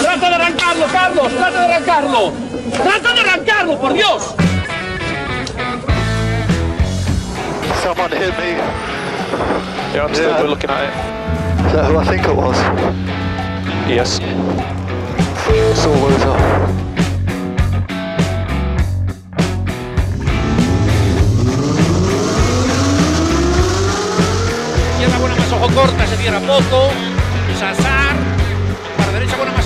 ¡Trata de arrancarlo, Carlos! ¡Trata de arrancarlo! ¡Trata de arrancarlo, por Dios! Someone hit me. Yeah, I'm still Yeah. looking at it. Is that who I think it was? Yes. Izquierda buena más ojo corta, se cierra poco.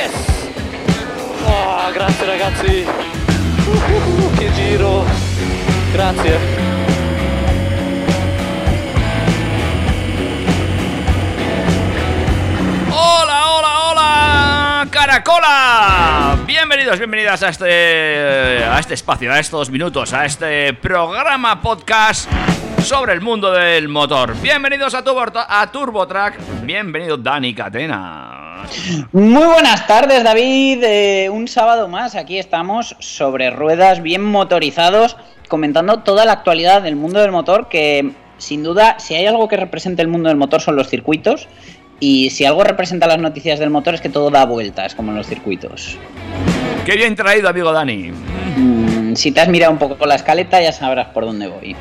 Yes! Oh, grazie ragazzi! Uh, che giro! Grazie! Hola, hola, hola, Caracola. Bienvenidos, bienvenidas a este, a este espacio, a estos minutos, a este programa podcast sobre el mundo del motor. Bienvenidos a, Turbo, a TurboTrack. Bienvenido Dani Catena. Muy buenas tardes, David. Eh, un sábado más. Aquí estamos sobre ruedas, bien motorizados, comentando toda la actualidad del mundo del motor. Que sin duda, si hay algo que represente el mundo del motor, son los circuitos. Y si algo representa las noticias del motor, es que todo da vueltas, como en los circuitos. Qué bien traído, amigo Dani. Mm, si te has mirado un poco la escaleta, ya sabrás por dónde voy.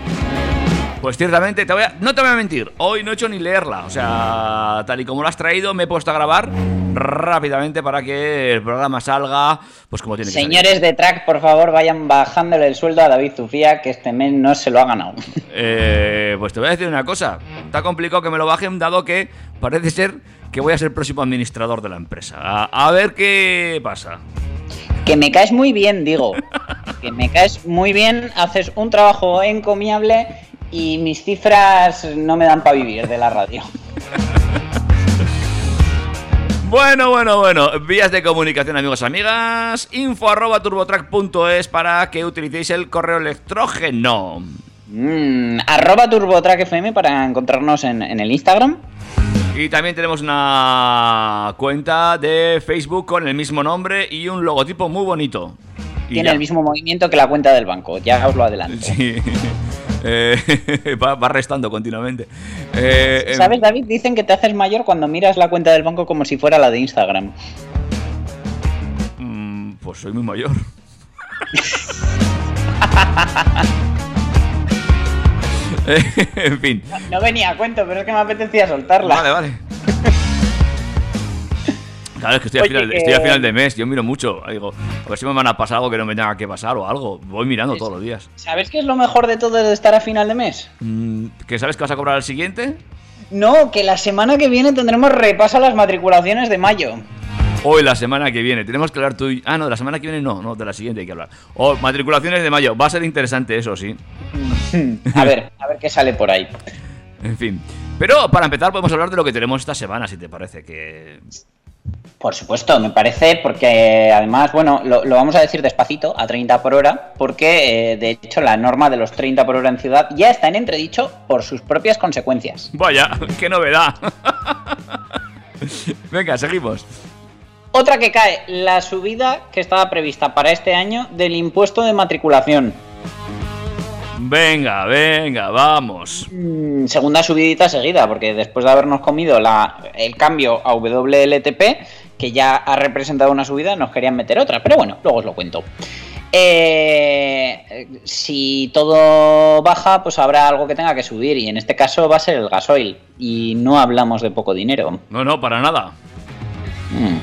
Pues ciertamente, te voy a- no te voy a mentir, hoy no he hecho ni leerla. O sea, tal y como lo has traído, me he puesto a grabar rápidamente para que el programa salga, pues como tiene que salir. Señores de track, por favor, vayan bajándole el sueldo a David Zufía, que este mes no se lo ha ganado. Eh, pues te voy a decir una cosa. Está complicado que me lo bajen, dado que parece ser que voy a ser el próximo administrador de la empresa. A, a ver qué pasa. Que me caes muy bien, digo. Que me caes muy bien, haces un trabajo encomiable y mis cifras no me dan para vivir de la radio. Bueno, bueno, bueno. Vías de comunicación, amigos, amigas. Info arroba turbotrack.es para que utilicéis el correo electrógeno. Mm, arroba TurboTrack FM para encontrarnos en, en el Instagram. Y también tenemos una cuenta de Facebook con el mismo nombre y un logotipo muy bonito. Y Tiene ya. el mismo movimiento que la cuenta del banco, ya os lo adelanto. Sí. Eh, va, va restando continuamente. Eh, em, ¿Sabes, David? Dicen que te haces mayor cuando miras la cuenta del banco como si fuera la de Instagram. mm, pues soy muy mayor. Eh, en fin. No venía a cuento, pero es que me apetecía soltarla. Vale, vale. Claro, es que estoy a, final, que- estoy a final de mes, yo miro mucho. Digo, a ver si me van a pasar algo que no me tenga que pasar o algo. Voy mirando todos los días. ¿Sabes qué es lo mejor de todo de estar a final de mes? Mm, ¿Que sabes que vas a cobrar al siguiente? No, que la semana que viene tendremos repaso a las matriculaciones de mayo. Hoy, la semana que viene. Tenemos que hablar tú y... Ah, no, de la semana que viene no, no, de la siguiente hay que hablar. O matriculaciones de mayo. Va a ser interesante eso, sí. A ver, a ver qué sale por ahí. En fin. Pero para empezar podemos hablar de lo que tenemos esta semana, si te parece. Que... Por supuesto, me parece, porque además, bueno, lo, lo vamos a decir despacito, a 30 por hora, porque eh, de hecho la norma de los 30 por hora en ciudad ya está en entredicho por sus propias consecuencias. Vaya, qué novedad. Venga, seguimos. Otra que cae, la subida que estaba prevista para este año del impuesto de matriculación. Venga, venga, vamos. Mm, segunda subidita seguida, porque después de habernos comido la, el cambio a WLTP, que ya ha representado una subida, nos querían meter otra. Pero bueno, luego os lo cuento. Eh, si todo baja, pues habrá algo que tenga que subir, y en este caso va a ser el gasoil. Y no hablamos de poco dinero. No, no, para nada. Mm.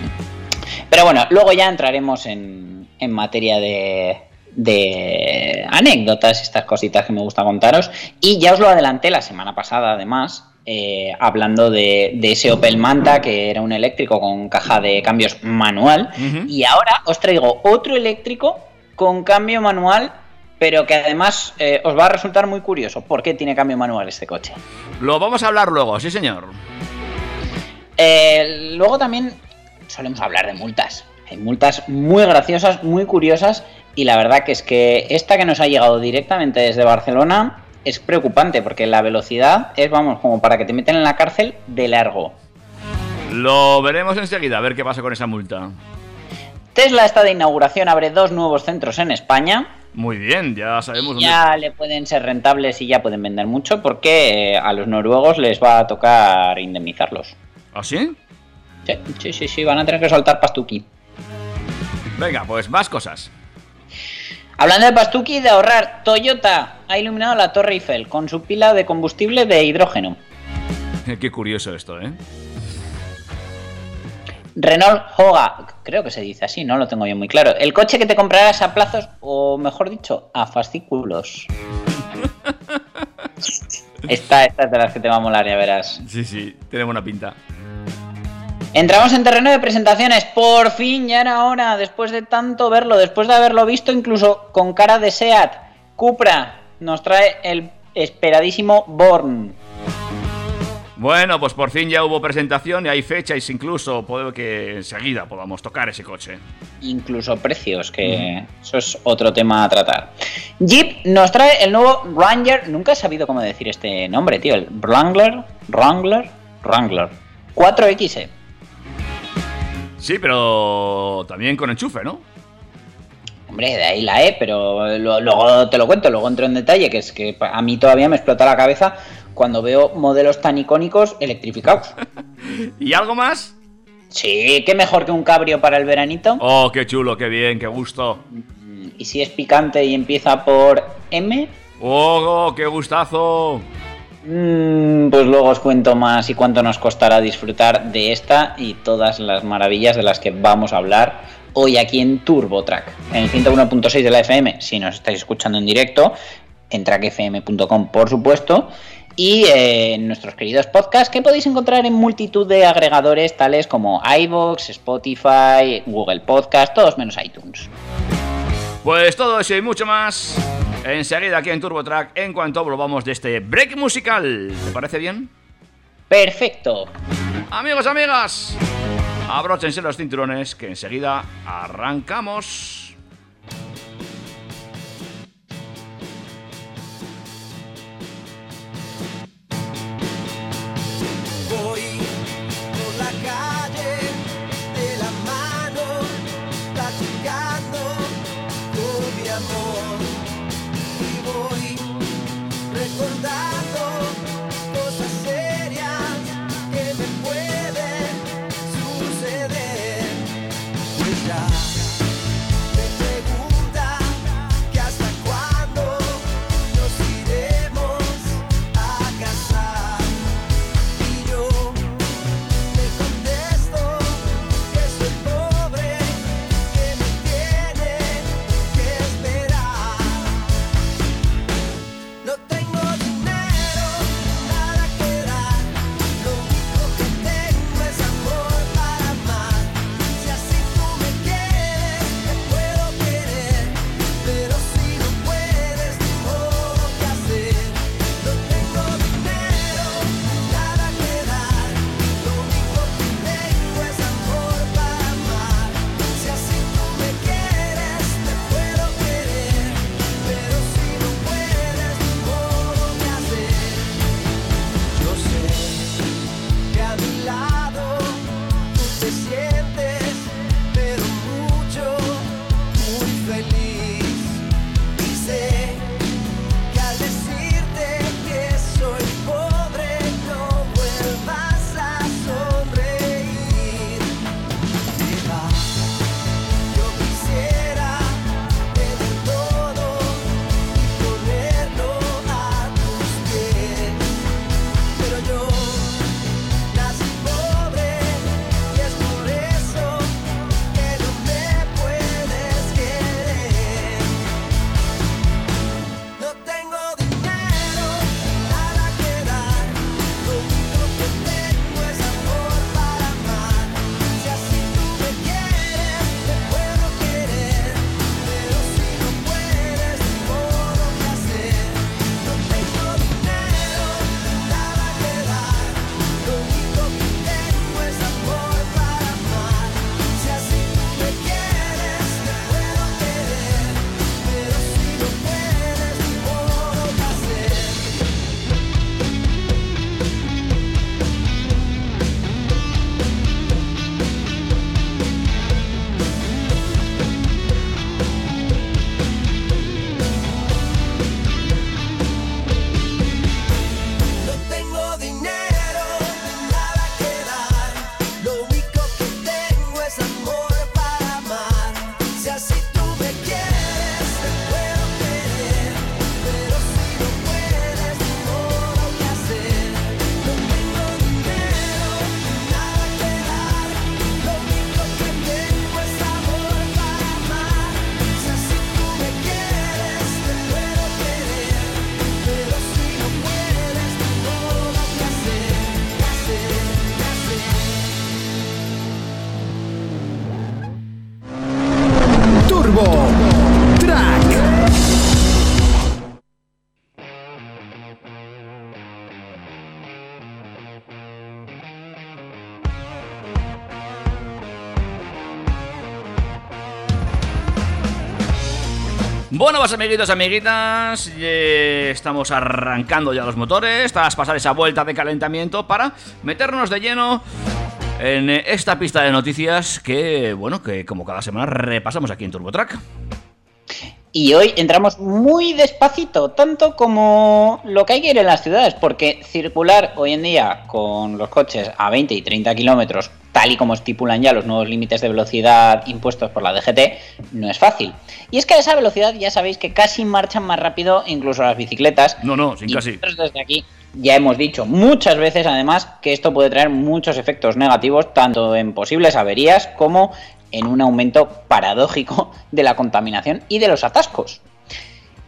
Pero bueno, luego ya entraremos en, en materia de, de anécdotas, estas cositas que me gusta contaros. Y ya os lo adelanté la semana pasada, además, eh, hablando de, de ese Opel Manta, que era un eléctrico con caja de cambios manual. Y ahora os traigo otro eléctrico con cambio manual, pero que además eh, os va a resultar muy curioso. ¿Por qué tiene cambio manual este coche? Lo vamos a hablar luego, sí, señor. Eh, luego también solemos hablar de multas. Hay multas muy graciosas, muy curiosas y la verdad que es que esta que nos ha llegado directamente desde Barcelona es preocupante porque la velocidad es, vamos, como para que te meten en la cárcel de largo. Lo veremos enseguida, a ver qué pasa con esa multa. Tesla está de inauguración, abre dos nuevos centros en España. Muy bien, ya sabemos dónde... Ya le pueden ser rentables y ya pueden vender mucho porque eh, a los noruegos les va a tocar indemnizarlos. ¿Ah, sí? Sí, sí, sí, sí, van a tener que soltar pastuki. Venga, pues más cosas. Hablando de pastuki y de ahorrar, Toyota ha iluminado la Torre Eiffel con su pila de combustible de hidrógeno. Qué curioso esto, ¿eh? Renault Hoga, creo que se dice así, no lo tengo yo muy claro. El coche que te comprarás a plazos, o mejor dicho, a fascículos. esta, esta es de las que te va a molar, ya verás. Sí, sí, tiene buena pinta. Entramos en terreno de presentaciones. Por fin, ya era hora, después de tanto verlo, después de haberlo visto incluso con cara de SEAT, Cupra nos trae el esperadísimo Born. Bueno, pues por fin ya hubo presentación y hay fechas incluso, puede que enseguida podamos tocar ese coche. Incluso precios, que eso es otro tema a tratar. Jeep nos trae el nuevo Wrangler, nunca he sabido cómo decir este nombre, tío, el Wrangler, Wrangler, Wrangler 4XE. Sí, pero también con enchufe, ¿no? Hombre, de ahí la E, pero lo- luego te lo cuento, luego entro en detalle, que es que a mí todavía me explota la cabeza cuando veo modelos tan icónicos electrificados. ¿Y algo más? Sí, qué mejor que un cabrio para el veranito. Oh, qué chulo, qué bien, qué gusto. Y si es picante y empieza por M, Oh, qué gustazo. Mm, pues luego os cuento más y cuánto nos costará disfrutar de esta y todas las maravillas de las que vamos a hablar hoy aquí en TurboTrack, en el 101.6 de la FM, si nos estáis escuchando en directo, en trackfm.com por supuesto, y en nuestros queridos podcasts que podéis encontrar en multitud de agregadores tales como iVoox, Spotify, Google Podcast, todos menos iTunes. Pues todo eso y mucho más enseguida aquí en TurboTrack en cuanto volvamos de este break musical. ¿Te parece bien? Perfecto. Amigos, amigas, abróchense los cinturones que enseguida arrancamos. Bueno, pues amiguitos, amiguitas, estamos arrancando ya los motores tras pasar esa vuelta de calentamiento para meternos de lleno en esta pista de noticias que, bueno, que como cada semana repasamos aquí en TurboTrack. Y hoy entramos muy despacito, tanto como lo que hay que ir en las ciudades, porque circular hoy en día con los coches a 20 y 30 kilómetros, tal y como estipulan ya los nuevos límites de velocidad impuestos por la DGT, no es fácil. Y es que a esa velocidad ya sabéis que casi marchan más rápido incluso las bicicletas. No, no, sin Y casi. nosotros desde aquí ya hemos dicho muchas veces además que esto puede traer muchos efectos negativos tanto en posibles averías como en un aumento paradójico de la contaminación y de los atascos.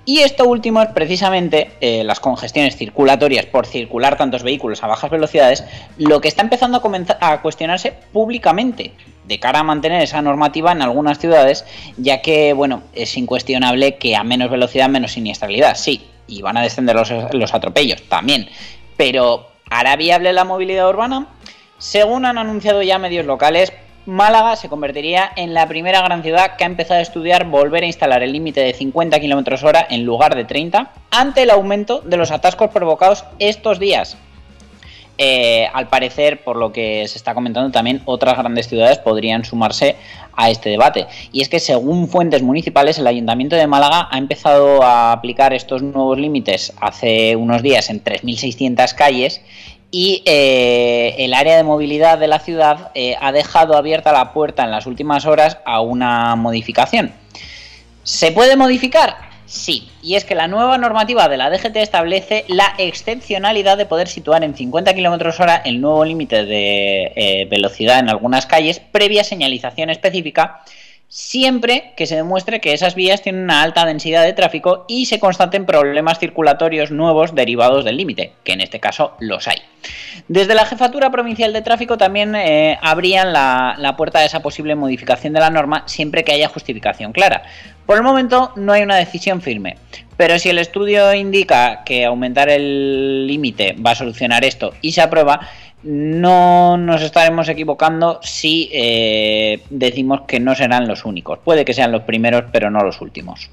Y esto último es precisamente eh, las congestiones circulatorias por circular tantos vehículos a bajas velocidades, lo que está empezando a, comenzar a cuestionarse públicamente de cara a mantener esa normativa en algunas ciudades, ya que, bueno, es incuestionable que a menos velocidad menos siniestralidad, sí, y van a descender los, los atropellos también, pero ¿hará viable la movilidad urbana? Según han anunciado ya medios locales, Málaga se convertiría en la primera gran ciudad que ha empezado a estudiar volver a instalar el límite de 50 km hora en lugar de 30 ante el aumento de los atascos provocados estos días. Eh, al parecer, por lo que se está comentando también, otras grandes ciudades podrían sumarse a este debate. Y es que según fuentes municipales, el Ayuntamiento de Málaga ha empezado a aplicar estos nuevos límites hace unos días en 3.600 calles y eh, el área de movilidad de la ciudad eh, ha dejado abierta la puerta en las últimas horas a una modificación. ¿Se puede modificar? Sí, y es que la nueva normativa de la DGT establece la excepcionalidad de poder situar en 50 km hora el nuevo límite de eh, velocidad en algunas calles previa señalización específica siempre que se demuestre que esas vías tienen una alta densidad de tráfico y se constaten problemas circulatorios nuevos derivados del límite, que en este caso los hay. Desde la Jefatura Provincial de Tráfico también eh, abrían la, la puerta a esa posible modificación de la norma siempre que haya justificación clara. Por el momento no hay una decisión firme, pero si el estudio indica que aumentar el límite va a solucionar esto y se aprueba, no nos estaremos equivocando si eh, decimos que no serán los únicos. Puede que sean los primeros, pero no los últimos.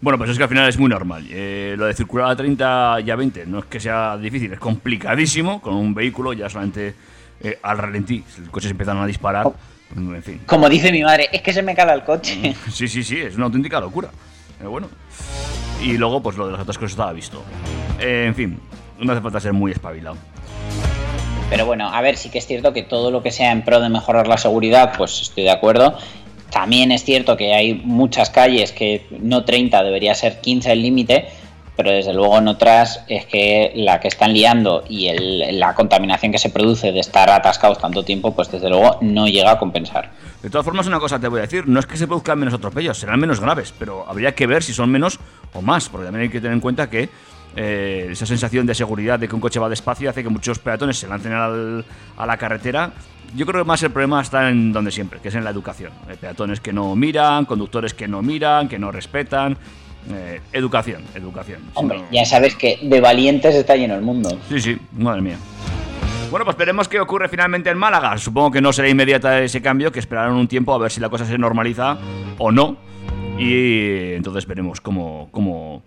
Bueno, pues es que al final es muy normal. Eh, lo de circular a 30 y a 20 no es que sea difícil, es complicadísimo. Con un vehículo ya solamente eh, al ralentí, los coches empiezan a disparar, en fin. Como dice mi madre, es que se me cala el coche. Sí, sí, sí, es una auténtica locura. Pero bueno. Y luego, pues lo de los atascos estaba visto. En fin, no hace falta ser muy espabilado. Pero bueno, a ver, sí que es cierto que todo lo que sea en pro de mejorar la seguridad, pues estoy de acuerdo. También es cierto que hay muchas calles que no 30, debería ser 15 el límite, pero desde luego en otras es que la que están liando y el- la contaminación que se produce de estar atascados tanto tiempo, pues desde luego no llega a compensar. De todas formas, una cosa te voy a decir, no es que se produzcan menos atropellos, serán menos graves, pero habría que ver si son menos o más, porque también hay que tener en cuenta que eh, esa sensación de seguridad de que un coche va despacio hace que muchos peatones se lancen al- a la carretera. Yo creo que más el problema está en donde siempre, que es en la educación. Hay peatones que no miran, conductores que no miran, que no respetan. Eh, educación, educación. Hombre, no- ya sabes que de valientes está lleno el mundo. Sí, sí, madre mía. Bueno, pues veremos qué ocurre finalmente en Málaga. Supongo que no será inmediata ese cambio, que esperarán un tiempo a ver si la cosa se normaliza o no. Y entonces veremos cómo, cómo,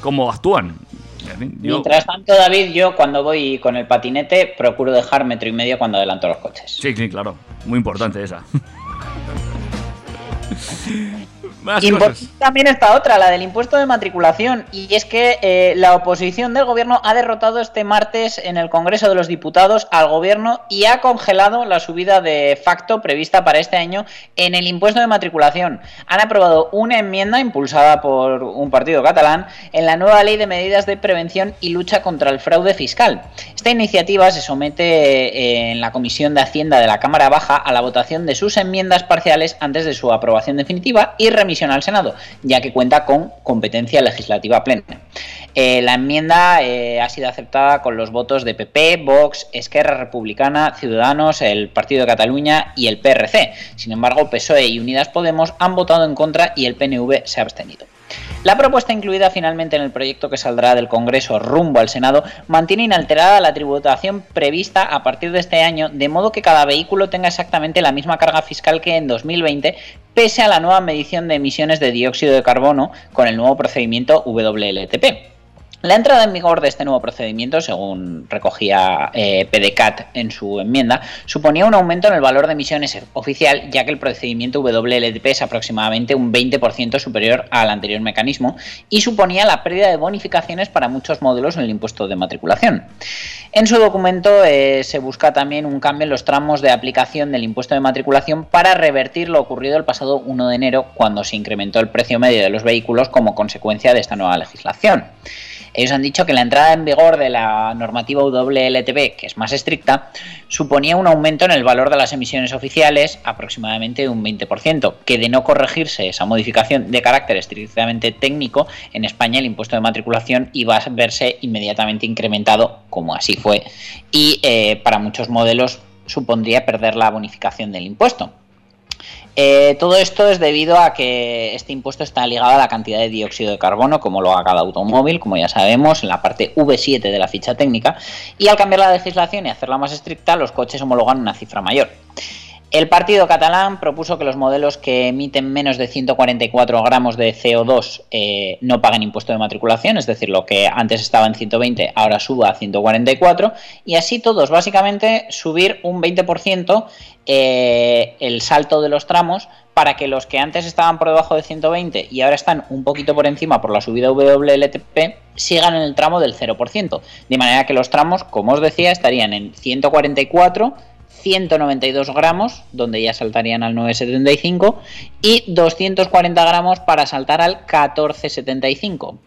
cómo actúan. Yo- Mientras tanto, David, yo cuando voy con el patinete procuro dejar metro y medio cuando adelanto los coches. Sí, sí, claro. Muy importante esa. Más también está otra, la del impuesto de matriculación. Y es que eh, la oposición del gobierno ha derrotado este martes en el Congreso de los Diputados al gobierno y ha congelado la subida de facto prevista para este año en el impuesto de matriculación. Han aprobado una enmienda impulsada por un partido catalán en la nueva ley de medidas de prevención y lucha contra el fraude fiscal. Esta iniciativa se somete eh, en la Comisión de Hacienda de la Cámara Baja a la votación de sus enmiendas parciales antes de su aprobación definitiva y remisión al Senado, ya que cuenta con competencia legislativa plena. Eh, la enmienda eh, ha sido aceptada con los votos de PP, Vox, Esquerra Republicana, Ciudadanos, el Partido de Cataluña y el PRC. Sin embargo, PSOE y Unidas Podemos han votado en contra y el PNV se ha abstenido. La propuesta incluida finalmente en el proyecto que saldrá del Congreso rumbo al Senado mantiene inalterada la tributación prevista a partir de este año, de modo que cada vehículo tenga exactamente la misma carga fiscal que en 2020, pese a la nueva medición de emisiones de dióxido de carbono con el nuevo procedimiento WLTP. La entrada en vigor de este nuevo procedimiento, según recogía eh, PDCAT en su enmienda, suponía un aumento en el valor de emisiones oficial, ya que el procedimiento WLTP es aproximadamente un 20% superior al anterior mecanismo y suponía la pérdida de bonificaciones para muchos módulos en el impuesto de matriculación. En su documento eh, se busca también un cambio en los tramos de aplicación del impuesto de matriculación para revertir lo ocurrido el pasado 1 de enero, cuando se incrementó el precio medio de los vehículos como consecuencia de esta nueva legislación. Ellos han dicho que la entrada en vigor de la normativa WLTP, que es más estricta, suponía un aumento en el valor de las emisiones oficiales aproximadamente un 20%, que de no corregirse esa modificación de carácter estrictamente técnico, en España el impuesto de matriculación iba a verse inmediatamente incrementado, como así fue, y eh, para muchos modelos supondría perder la bonificación del impuesto. Eh, todo esto es debido a que este impuesto está ligado a la cantidad de dióxido de carbono, como lo haga cada automóvil, como ya sabemos, en la parte V7 de la ficha técnica, y al cambiar la legislación y hacerla más estricta, los coches homologan una cifra mayor. El partido catalán propuso que los modelos que emiten menos de 144 gramos de CO2 eh, no paguen impuesto de matriculación, es decir, lo que antes estaba en 120 ahora suba a 144 y así todos básicamente subir un 20% eh, el salto de los tramos para que los que antes estaban por debajo de 120 y ahora están un poquito por encima por la subida WLTP sigan en el tramo del 0%. De manera que los tramos, como os decía, estarían en 144 192 gramos, donde ya saltarían al 9,75, y 240 gramos para saltar al 14,75.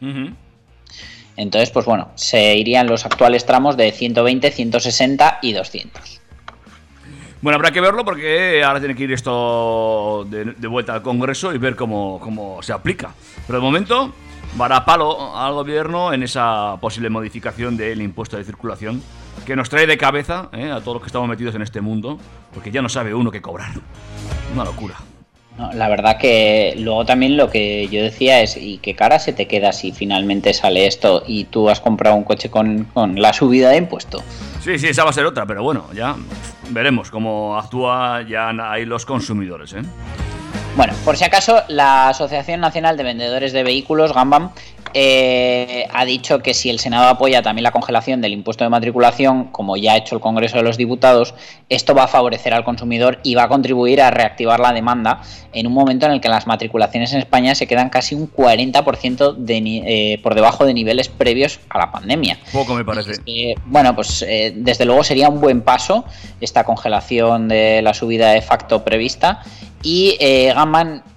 Entonces, pues bueno, se irían los actuales tramos de 120, 160 y 200. Bueno, habrá que verlo porque ahora tiene que ir esto de, de vuelta al Congreso y ver cómo, cómo se aplica. Pero de momento, dará palo al gobierno en esa posible modificación del impuesto de circulación que nos trae de cabeza ¿eh? a todos los que estamos metidos en este mundo, porque ya no sabe uno qué cobrar. Una locura. No, la verdad que luego también lo que yo decía es, ¿y qué cara se te queda si finalmente sale esto y tú has comprado un coche con, con la subida de impuesto? Sí, sí, esa va a ser otra, pero bueno, ya veremos cómo actúa ya ahí los consumidores. ¿eh? Bueno, por si acaso, la Asociación Nacional de Vendedores de Vehículos, Gambam, eh, ha dicho que si el Senado apoya también la congelación del impuesto de matriculación, como ya ha hecho el Congreso de los Diputados, esto va a favorecer al consumidor y va a contribuir a reactivar la demanda en un momento en el que las matriculaciones en España se quedan casi un 40% de, eh, por debajo de niveles previos a la pandemia. Poco me parece. Eh, bueno, pues eh, desde luego sería un buen paso esta congelación de la subida de facto prevista y eh,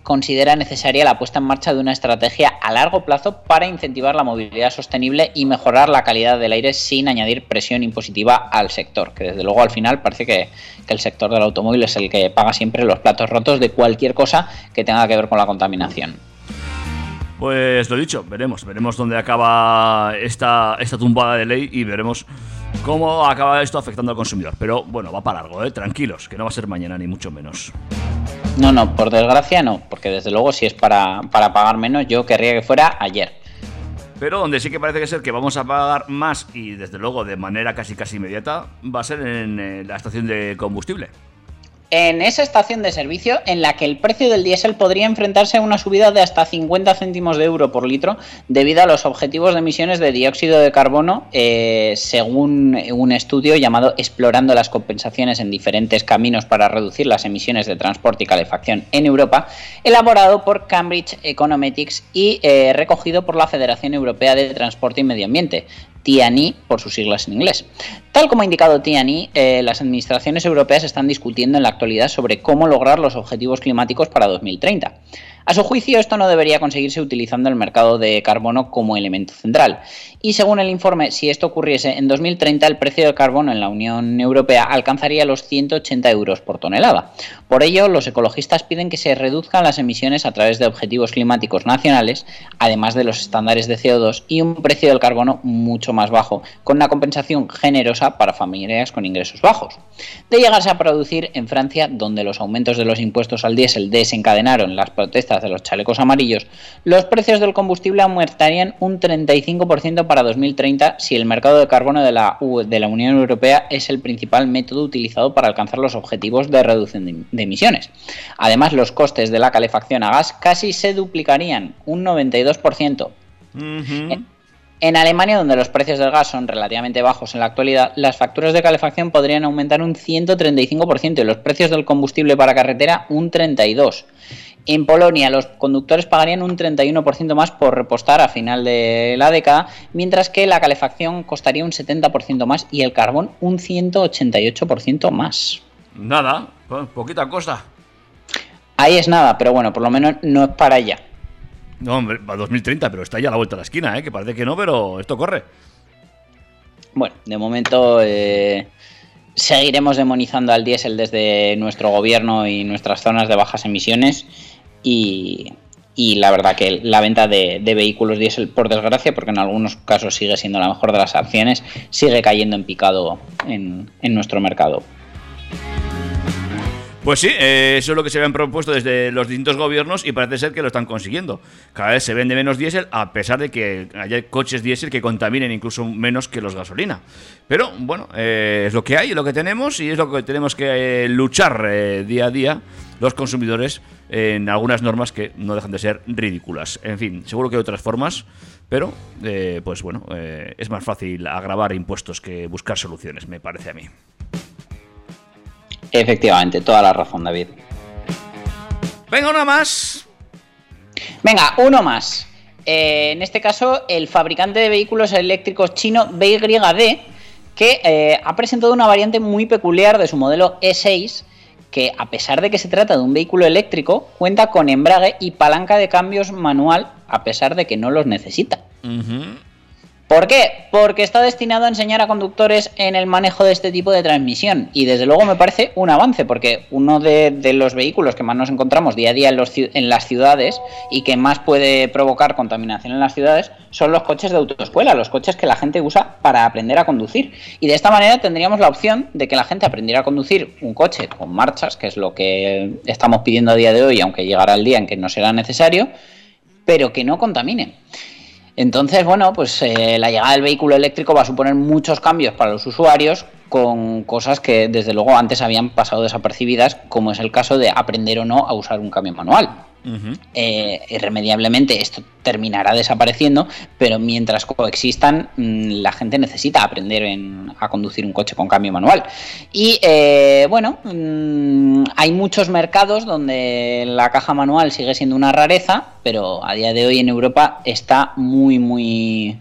considera necesaria la puesta en marcha de una estrategia a largo plazo para incentivar la movilidad sostenible y mejorar la calidad del aire sin añadir presión impositiva al sector, que desde luego al final parece que, que el sector del automóvil es el que paga siempre los platos rotos de cualquier cosa que tenga que ver con la contaminación. Pues lo dicho, veremos, veremos dónde acaba esta, esta tumbada de ley y veremos cómo acaba esto afectando al consumidor. Pero bueno, va para largo, ¿eh? tranquilos, que no va a ser mañana ni mucho menos. No, no, por desgracia no, porque desde luego si es para, para pagar menos, yo querría que fuera ayer. Pero donde sí que parece que ser que vamos a pagar más y desde luego de manera casi casi inmediata va a ser en eh, la estación de combustible. En esa estación de servicio en la que el precio del diésel podría enfrentarse a una subida de hasta 50 céntimos de euro por litro debido a los objetivos de emisiones de dióxido de carbono, eh, según un estudio llamado Explorando las compensaciones en diferentes caminos para reducir las emisiones de transporte y calefacción en Europa, elaborado por Cambridge Econometrics y eh, recogido por la Federación Europea de Transporte y Medio Ambiente, TNI por sus siglas en inglés. Tal como ha indicado TNI, eh, las administraciones europeas están discutiendo en la actualidad sobre cómo lograr los objetivos climáticos para 2030. A su juicio, esto no debería conseguirse utilizando el mercado de carbono como elemento central. Y según el informe, si esto ocurriese en 2030, el precio del carbono en la Unión Europea alcanzaría los 180 euros por tonelada. Por ello, los ecologistas piden que se reduzcan las emisiones a través de objetivos climáticos nacionales, además de los estándares de CO2 y un precio del carbono mucho más bajo, con una compensación generosa para familias con ingresos bajos. De llegarse a producir en Francia, donde los aumentos de los impuestos al diésel desencadenaron las protestas de los chalecos amarillos, los precios del combustible aumentarían un 35% para 2030 si el mercado de carbono de la, U- de la Unión Europea es el principal método utilizado para alcanzar los objetivos de reducción de, de emisiones. Además, los costes de la calefacción a gas casi se duplicarían un 92%. Ujú. En Alemania, donde los precios del gas son relativamente bajos en la actualidad, las facturas de calefacción podrían aumentar un 135% y los precios del combustible para carretera un 32%. En Polonia, los conductores pagarían un 31% más por repostar a final de la década, mientras que la calefacción costaría un 70% más y el carbón un 188% más. Nada, po- poquita cosa. Ahí es nada, pero bueno, por lo menos no es para allá. No, hombre, va 2030, pero está ya a la vuelta de la esquina, ¿eh? Que parece que no, pero esto corre. Bueno, de momento eh, seguiremos demonizando al diésel desde nuestro gobierno y nuestras zonas de bajas emisiones y, la verdad que la venta de, vehículos diésel, por desgracia, porque en algunos casos sigue siendo la mejor de las acciones, sigue cayendo en picado en, nuestro mercado. Pues sí, eh, eso es lo que se habían propuesto desde los distintos gobiernos y parece ser que lo están consiguiendo. Cada vez se vende menos diésel a pesar de que haya coches diésel que contaminen incluso menos que los gasolina. Pero bueno, eh, es lo que hay, es lo que tenemos y es lo que tenemos que eh, luchar día a día los consumidores en algunas normas que no dejan de ser ridículas. En fin, seguro que hay otras formas, pero eh, pues bueno, eh, es más fácil agravar impuestos que buscar soluciones, me parece a mí. Efectivamente, toda la razón, David. Venga, una más. Venga, uno más. Eh, en este caso, el fabricante de vehículos eléctricos chino BYD, que eh, ha presentado una variante muy peculiar de su modelo E6, que a pesar de que se trata de un vehículo eléctrico, cuenta con embrague y palanca de cambios manual, a pesar de que no los necesita. ¿Por qué? Porque está destinado a enseñar a conductores en el manejo de este tipo de transmisión. Y desde luego me parece un avance, porque uno de, los vehículos que más nos encontramos día a día en las ciudades y que más puede provocar contaminación en las ciudades son los coches de autoescuela, los coches que la gente usa para aprender a conducir. Y de esta manera tendríamos la opción de que la gente aprendiera a conducir un coche con marchas, que es lo que estamos pidiendo a día de hoy, aunque llegará el día en que no será necesario, pero que no contamine. Entonces, bueno, pues eh, la llegada del vehículo eléctrico va a suponer muchos cambios para los usuarios con cosas que desde luego antes habían pasado desapercibidas, como es el caso de aprender o no a usar un cambio manual. Eh, irremediablemente esto terminará desapareciendo, pero mientras coexistan, mm, la gente necesita aprender en- a conducir un coche con cambio manual. Y eh, bueno, mm, hay muchos mercados donde la caja manual sigue siendo una rareza, pero a día de hoy en Europa está muy, muy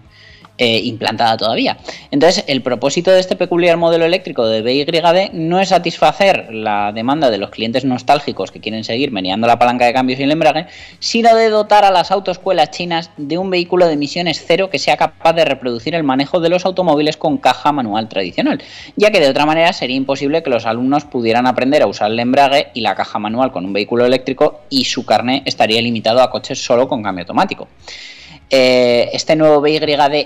eh, implantada todavía. Entonces, el propósito de este peculiar modelo eléctrico de BYD no es satisfacer la demanda de los clientes nostálgicos que quieren seguir meneando la palanca de cambios y el embrague, sino de dotar a las autoescuelas chinas de un vehículo de emisiones cero que sea capaz de reproducir el manejo de los automóviles con caja manual tradicional, ya que de otra manera sería imposible que los alumnos pudieran aprender a usar el embrague y la caja manual con un vehículo eléctrico y su carné estaría limitado a coches solo con cambio automático. Eh, este nuevo BYD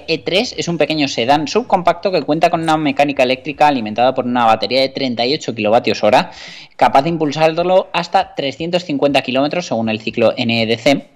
E3 es un pequeño sedán subcompacto que cuenta con una mecánica eléctrica alimentada por una batería de 38 kilovatios hora, capaz de impulsarlo hasta 350 kilómetros según el ciclo NEDC.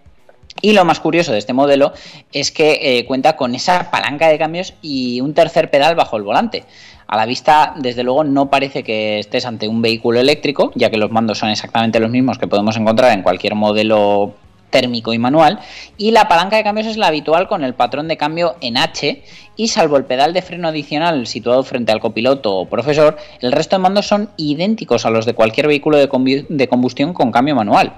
Y lo más curioso de este modelo es que eh, cuenta con esa palanca de cambios y un tercer pedal bajo el volante. A la vista, desde luego, no parece que estés ante un vehículo eléctrico, ya que los mandos son exactamente los mismos que podemos encontrar en cualquier modelo térmico y manual y la palanca de cambios es la habitual con el patrón de cambio en H y salvo el pedal de freno adicional situado frente al copiloto o profesor, el resto de mandos son idénticos a los de cualquier vehículo de, combustión con cambio manual.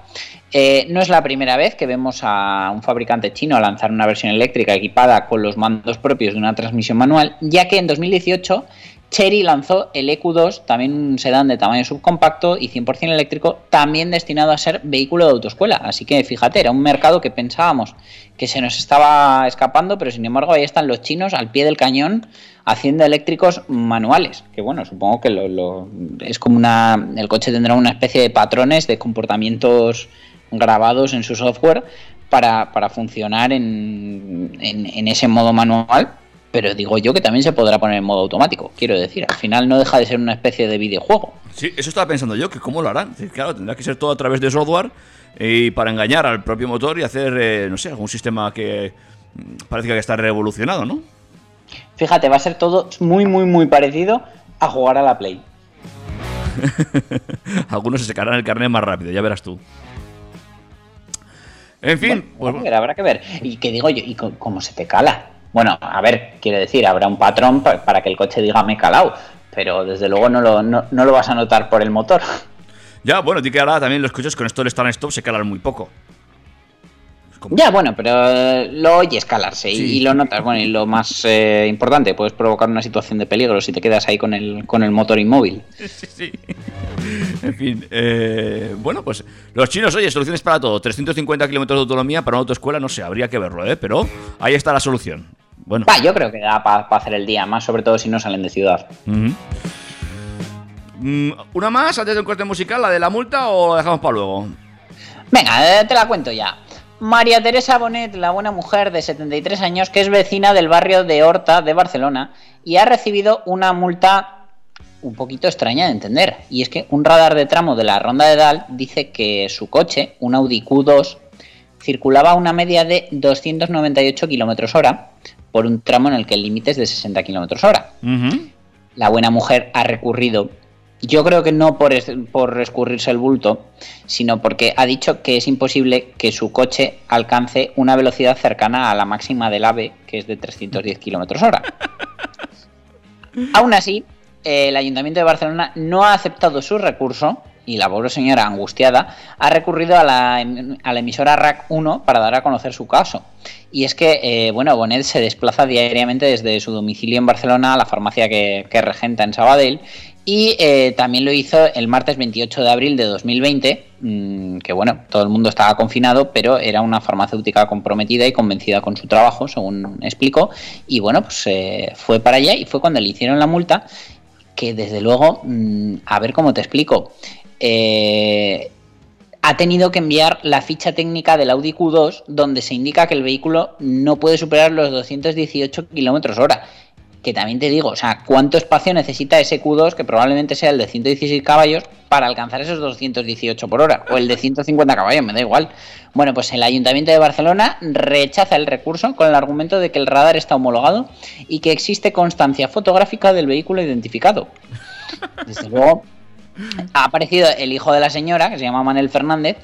Eh, no es la primera vez que vemos a un fabricante chino lanzar una versión eléctrica equipada con los mandos propios de una transmisión manual, ya que en 2018 Chery lanzó el EQ2, también un sedán de tamaño subcompacto y 100% eléctrico, también destinado a ser vehículo de autoescuela. Así que fíjate, era un mercado que pensábamos que se nos estaba escapando, pero sin embargo ahí están los chinos al pie del cañón haciendo eléctricos manuales. Que bueno, supongo que lo, es como una. El coche tendrá una especie de patrones de comportamientos grabados en su software para, para funcionar en- en ese modo manual pero digo yo que también se podrá poner en modo automático. Quiero decir, al final no deja de ser una especie de videojuego. Sí, eso estaba pensando yo, que cómo lo harán. Claro, tendrá que ser todo a través de software y para engañar al propio motor y hacer, eh, no sé, algún sistema que mm, parece que está revolucionado, ¿no? Fíjate, va a ser todo muy, muy, muy parecido a jugar a la Play. Algunos se sacarán el carnet más rápido, ya verás tú. En fin, Bueno, pues, habrá que ver, habrá que ver. Y que digo yo, ¿y cómo se te cala? Bueno, a ver, quiero decir, habrá un patrón pa- para que el coche diga me he calado, pero desde luego no lo, no, no lo vas a notar por el motor. ya, bueno, di que ahora también los coches con esto del stand stop se calan muy poco. Como- Ya, bueno, pero eh, lo oyes calarse y, lo notas. Bueno, y lo más eh, importante, puedes provocar una situación de peligro si te quedas ahí con el, con el motor inmóvil. Sí, sí. En fin, eh, bueno, pues los chinos, oye, soluciones para todo. 350 kilómetros de autonomía para una autoescuela, no sé, habría que verlo, ¿eh? Pero ahí está la solución. Bueno. Yo creo que da para hacer el día, más sobre todo si no salen de ciudad. Mm, ¿Una más antes de un corte musical, la de la multa o la dejamos para luego? Venga, eh, te la cuento ya. María Teresa Bonet, la buena mujer de 73 años, que es vecina del barrio de Horta de Barcelona y ha recibido una multa un poquito extraña de entender. Y es que un radar de tramo de la ronda de Dal dice que su coche, un Audi Q2, circulaba a una media de 298 km hora por un tramo en el que el límite es de 60 km hora la buena mujer ha recurrido. Yo creo que no por, es- por escurrirse el bulto, sino porque ha dicho que es imposible que su coche alcance una velocidad cercana a la máxima del AVE, que es de 310 kilómetros hora. Aún así, el Ayuntamiento de Barcelona no ha aceptado su recurso y la pobre señora, angustiada, ha recurrido a la, em- emisora RAC 1 para dar a conocer su caso. Y es que, eh, bueno, Bonet se desplaza diariamente desde su domicilio en Barcelona a la farmacia que, que regenta en Sabadell y eh, también lo hizo el martes 28 de abril de 2020, mm, que bueno, todo el mundo estaba confinado, pero era una farmacéutica comprometida y convencida con su trabajo, según explicó, y bueno, pues eh, fue para allá y fue cuando le hicieron la multa, que desde luego, mm, a ver cómo te explico, eh, ha tenido que enviar la ficha técnica del Audi Q2 donde se indica que el vehículo no puede superar los 218 kilómetros hora. Que también te digo, o sea, ¿cuánto espacio necesita ese Q2 que probablemente sea el de 116 caballos para alcanzar esos 218 por hora? O el de 150 caballos, me da igual. Bueno, pues el Ayuntamiento de Barcelona rechaza el recurso con el argumento de que el radar está homologado y que existe constancia fotográfica del vehículo identificado. Desde luego, ha aparecido el hijo de la señora, que se llama Manuel Fernández,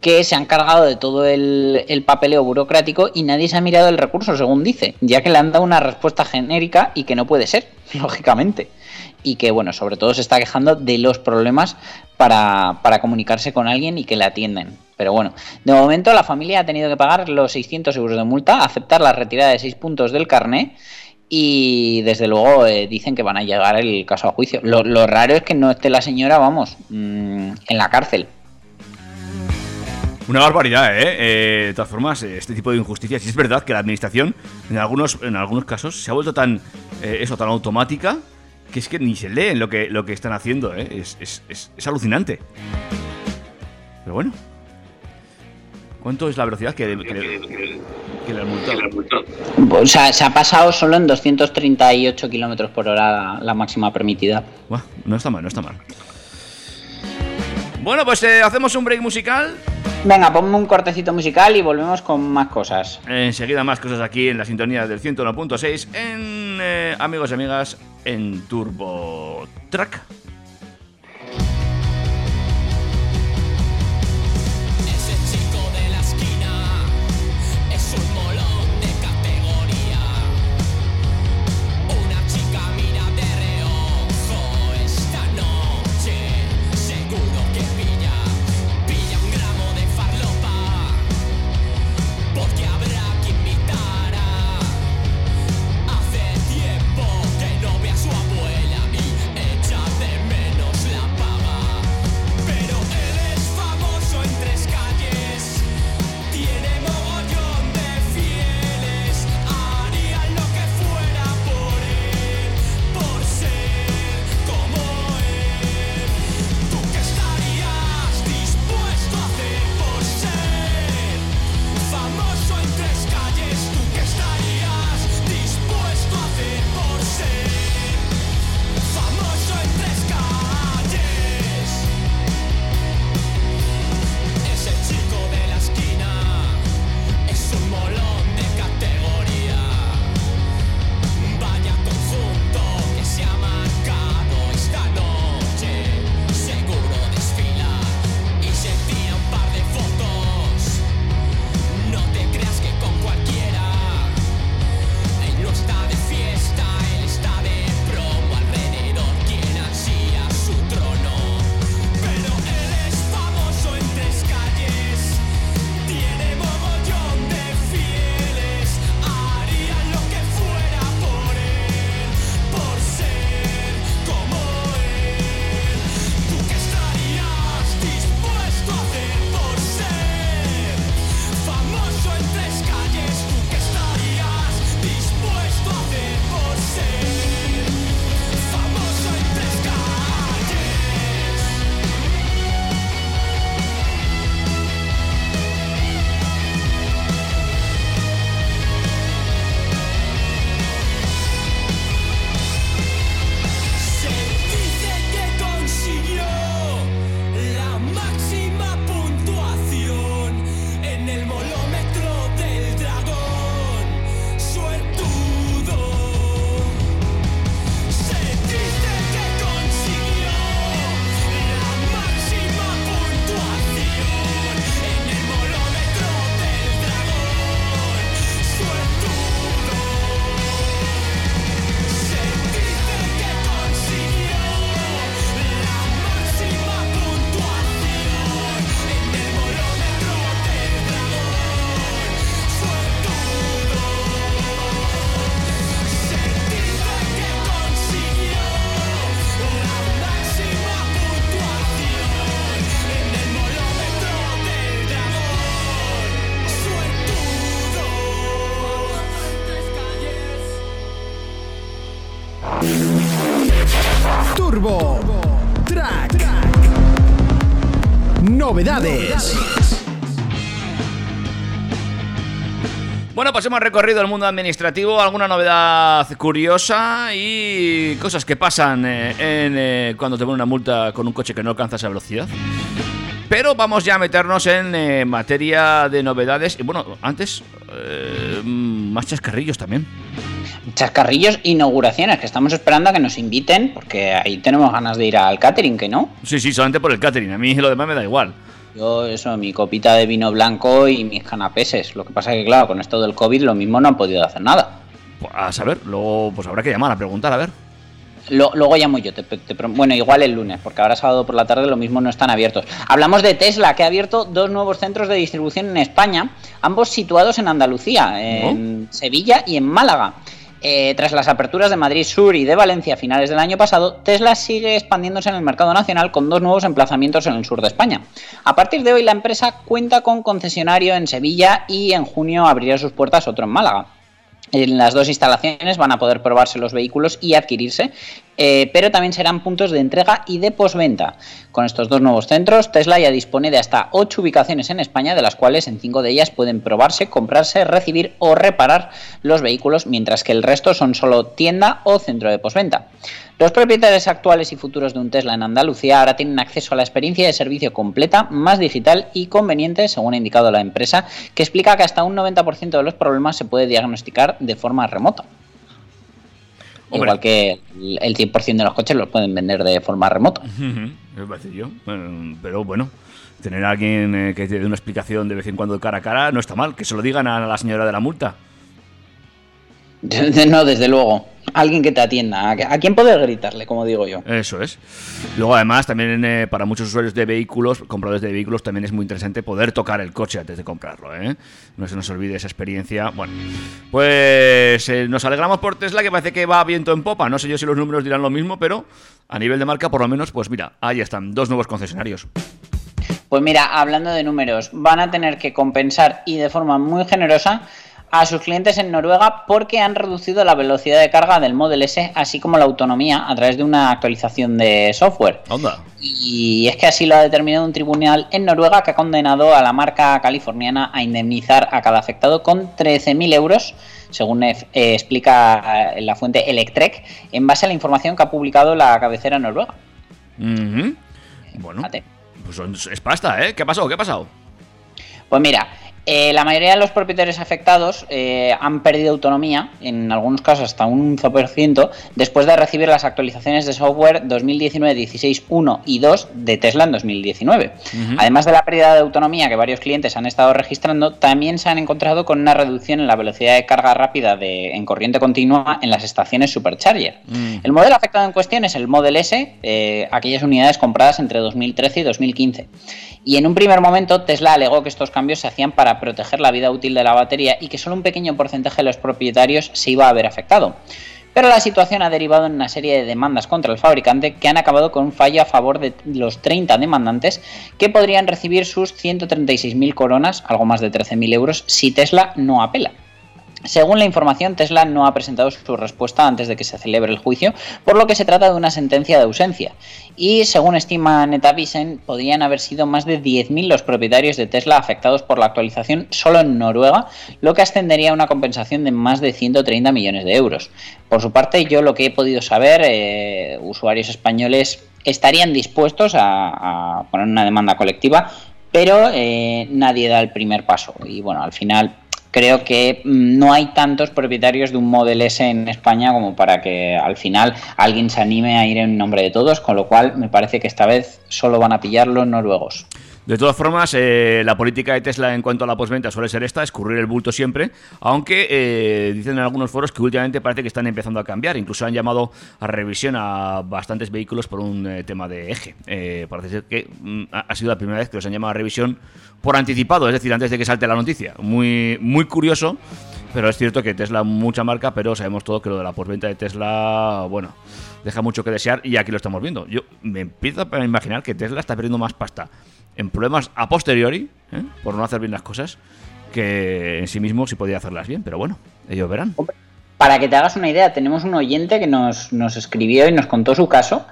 que se ha encargado de todo el, el papeleo burocrático y nadie se ha mirado el recurso, según dice, ya que le han dado una respuesta genérica y que no puede ser, lógicamente. Y que, bueno, sobre todo se está quejando de los problemas para, para comunicarse con alguien y que le atienden. Pero bueno, de momento la familia ha tenido que pagar los 600 euros de multa, aceptar la retirada de 6 puntos del carné y desde luego eh, dicen que van a llegar el caso a juicio. Lo, raro es que no esté la señora, vamos, mm, en la cárcel. Una barbaridad, ¿eh? Eh, De todas formas, este tipo de injusticias, y es verdad que la administración, en algunos, en algunos casos, se ha vuelto tan, eh, eso, tan automática, que es que ni se lee lo que, lo que están haciendo, ¿eh? Es, es- es- es alucinante. Pero bueno. ¿Cuánto es la velocidad que, que, le- que le han multado? O sea, se ha pasado solo en 238 kilómetros por hora la, la máxima permitida. Buah, no está mal, no está mal. Bueno, pues eh, hacemos un break musical. Venga, ponme un cortecito musical y volvemos con más cosas. Enseguida más cosas aquí en la sintonía del 101.6 en eh, Amigos y Amigas en Turbo Track. Novedades. Bueno, pues hemos recorrido el mundo administrativo, alguna novedad curiosa y cosas que pasan eh, en, eh, cuando te ponen una multa con un coche que no alcanza esa velocidad. Pero vamos ya a meternos en eh, materia de novedades. Y bueno, antes, eh, más chascarrillos también. Chascarrillos, inauguraciones, que estamos esperando a que nos inviten, porque ahí tenemos ganas de ir al catering, que no. Sí, sí, solamente por el catering. A mí lo demás me da igual. Yo, eso, mi copita de vino blanco y mis canapeses. Lo que pasa que, claro, con esto del COVID lo mismo no han podido hacer nada. Pues, a saber, luego pues habrá que llamar a preguntar, a ver. Lo- luego llamo yo, te- te bueno, igual el lunes, porque ahora sábado por la tarde lo mismo no están abiertos. Hablamos de Tesla, que ha abierto dos nuevos centros de distribución en España, ambos situados en Andalucía, en Sevilla y en Málaga. Eh, tras las aperturas de Madrid Sur y de Valencia a finales del año pasado, Tesla sigue expandiéndose en el mercado nacional con dos nuevos emplazamientos en el sur de España. A partir de hoy la empresa cuenta con concesionario en Sevilla y en junio abrirá sus puertas otro en Málaga. En las dos instalaciones van a poder probarse los vehículos y adquirirse, eh, pero también serán puntos de entrega y de posventa. Con estos dos nuevos centros, Tesla ya dispone de hasta 8 ubicaciones en España, de las cuales en 5 de ellas pueden probarse, comprarse, recibir o reparar los vehículos, mientras que el resto son solo tienda o centro de posventa. Los propietarios actuales y futuros de un Tesla en Andalucía ahora tienen acceso a la experiencia de servicio completa, más digital y conveniente, según ha indicado la empresa, que explica que hasta un 90% de los problemas se puede diagnosticar de forma remota. Hombre. Igual que el el 100% de los coches los pueden vender de forma remota. Yo. Bueno, pero bueno, tener a alguien eh, que te dé una explicación de vez en cuando de cara a cara no está mal. Que se lo digan a la señora de la multa. No, desde luego. Alguien que te atienda. ¿A quién poder gritarle, como digo yo? Eso es. Luego, además, también eh, para muchos usuarios de vehículos, compradores de vehículos, también es muy interesante poder tocar el coche antes de comprarlo. ¿eh? No se nos olvide esa experiencia. Bueno, pues eh, nos alegramos por Tesla, que parece que va viento en popa. No sé yo si los números dirán lo mismo, pero a nivel de marca, por lo menos, pues mira, ahí están, dos nuevos concesionarios. Pues mira, hablando de números, van a tener que compensar y de forma muy generosa a sus clientes en Noruega porque han reducido la velocidad de carga del Model S, así como la autonomía, a través de una actualización de software. Onda. Y es que así lo ha determinado un tribunal en Noruega que ha condenado a la marca californiana a indemnizar a cada afectado con 13.000 euros, según eh, explica eh, la fuente Electrek, en base a la información que ha publicado la cabecera noruega. Ujú. Bueno, Fíjate. pues es pasta, ¿eh? ¿Qué ha pasado? ¿Qué ha pasado? Pues mira, eh, la mayoría de los propietarios afectados eh, han perdido autonomía, en algunos casos hasta un 11%, después de recibir las actualizaciones de software 2019 16.1 y 2 de Tesla en 2019. Además de la pérdida de autonomía que varios clientes han estado registrando, también se han encontrado con una reducción en la velocidad de carga rápida de, en corriente continua en las estaciones Supercharger. El modelo afectado en cuestión es el Model S, eh, aquellas unidades compradas entre 2013 y 2015. Y en un primer momento Tesla alegó que estos cambios se hacían para proteger la vida útil de la batería y que solo un pequeño porcentaje de los propietarios se iba a ver afectado. Pero la situación ha derivado en una serie de demandas contra el fabricante que han acabado con un fallo a favor de los 30 demandantes que podrían recibir sus 136.000 coronas, algo más de 13.000 euros, si Tesla no apela. Según la información, Tesla no ha presentado su respuesta antes de que se celebre el juicio, por lo que se trata de una sentencia de ausencia. Y según estima Netavisen, podrían haber sido más de 10.000 los propietarios de Tesla afectados por la actualización solo en Noruega, lo que ascendería a una compensación de más de 130 millones de euros. Por su parte, yo lo que he podido saber, eh, usuarios españoles estarían dispuestos a, poner una demanda colectiva, pero eh, nadie da el primer paso. Y bueno, al final creo que mm, no hay tantos propietarios de un Model S en España como para que al final alguien se anime a ir en nombre de todos, con lo cual me parece que esta vez solo van a pillar los noruegos. De todas formas, eh, la política de Tesla en cuanto a la postventa suele ser esta, escurrir el bulto siempre, aunque eh, dicen en algunos foros que últimamente parece que están empezando a cambiar. Incluso han llamado a revisión a bastantes vehículos por un eh, tema de eje. Parece ser que mm, ha sido la primera vez que los han llamado a revisión por anticipado, es decir, antes de que salte la noticia. Muy, muy curioso. Pero es cierto que Tesla mucha marca, pero sabemos todo que lo de la postventa de Tesla, bueno, deja mucho que desear y aquí lo estamos viendo. Yo me empiezo a imaginar que Tesla está perdiendo más pasta en problemas a posteriori, ¿eh? por no hacer bien las cosas, que en sí mismo sí podía hacerlas bien, pero bueno, ellos verán. Para que te hagas una idea, tenemos un oyente que nos, nos escribió y nos contó su caso.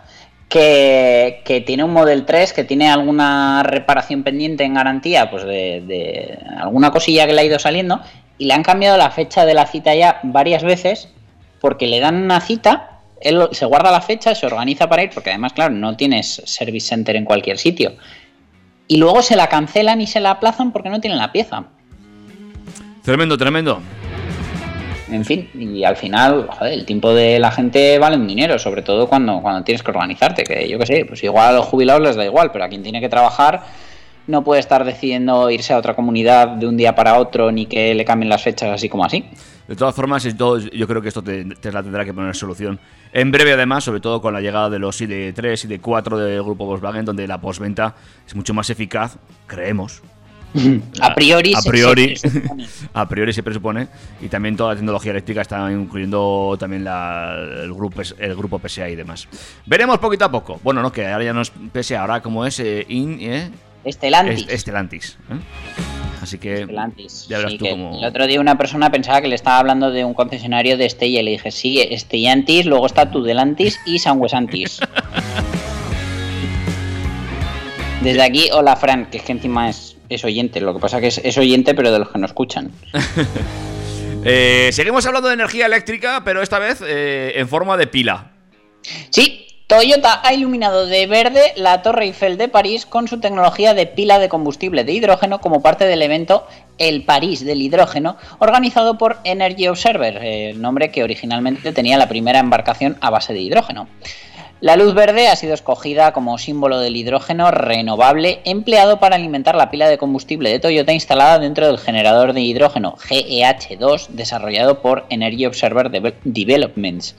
que, que tiene un Model 3 que tiene alguna reparación pendiente en garantía, pues de, de alguna cosilla que le ha ido saliendo, y le han cambiado la fecha de la cita ya varias veces, porque le dan una cita, él se guarda la fecha, se organiza para ir, porque además, claro, no tienes service center en cualquier sitio. Y luego se la cancelan y se la aplazan porque no tienen la pieza. Tremendo, tremendo. En fin, y al final, joder, el tiempo de la gente vale un dinero, sobre todo cuando, cuando tienes que organizarte, que yo qué sé, pues igual a los jubilados les da igual, pero a quien tiene que trabajar no puede estar decidiendo irse a otra comunidad de un día para otro ni que le cambien las fechas así como así. De todas formas, yo creo que esto te- Tesla tendrá que poner solución. En breve, además, sobre todo con la llegada de los ID3 y ID4 del grupo Volkswagen, donde la postventa es mucho más eficaz, creemos. A priori, a se- priori, se a priori se presupone. Y también toda la tecnología eléctrica está incluyendo también la- el, grupo, el grupo PSA y demás. Veremos poquito a poco. Bueno, no, que ahora ya no es PSA, ahora como es eh, in, eh, Estelantis. Est- Estelantis. ¿eh? Así que Estelantis. ya verás Sí, tú cómo... El otro día una persona pensaba que le estaba hablando de un concesionario de Estella y le dije, sí, Stellantis, luego está Tudelantis y Sangüesantis. Desde aquí, hola Fran, que es que encima es, es oyente, lo que pasa que es, es oyente pero de los que no escuchan. Eh, seguimos hablando de energía eléctrica, pero esta vez eh, en forma de pila. Sí, Toyota ha iluminado de verde la Torre Eiffel de París con su tecnología de pila de combustible de hidrógeno como parte del evento El París del Hidrógeno, organizado por Energy Observer, el nombre que originalmente tenía la primera embarcación a base de hidrógeno. La luz verde ha sido escogida como símbolo del hidrógeno renovable empleado para alimentar la pila de combustible de Toyota instalada dentro del generador de hidrógeno GEH2 desarrollado por Energy Observer Deve- Developments.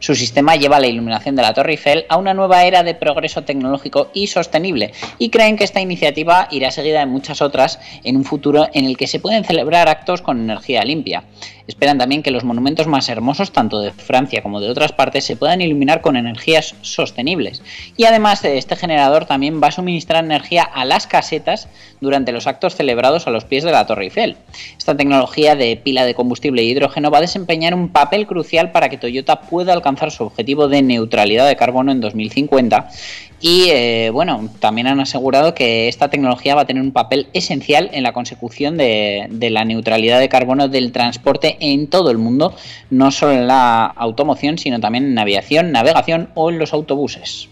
Su sistema lleva la iluminación de la Torre Eiffel a una nueva era de progreso tecnológico y sostenible y creen que esta iniciativa irá seguida de muchas otras en un futuro en el que se pueden celebrar actos con energía limpia. Esperan también que los monumentos más hermosos, tanto de Francia como de otras partes, se puedan iluminar con energías sostenibles. Y además de este generador también va a suministrar energía a las casetas durante los actos celebrados a los pies de la Torre Eiffel. Esta tecnología de pila de combustible e hidrógeno va a desempeñar un papel crucial para que Toyota pueda alcanzar su objetivo de neutralidad de carbono en 2050 y eh, bueno, también han asegurado que esta tecnología va a tener un papel esencial en la consecución de, de la neutralidad de carbono del transporte en todo el mundo, no solo en la automoción, sino también en aviación, navegación o en los autobuses.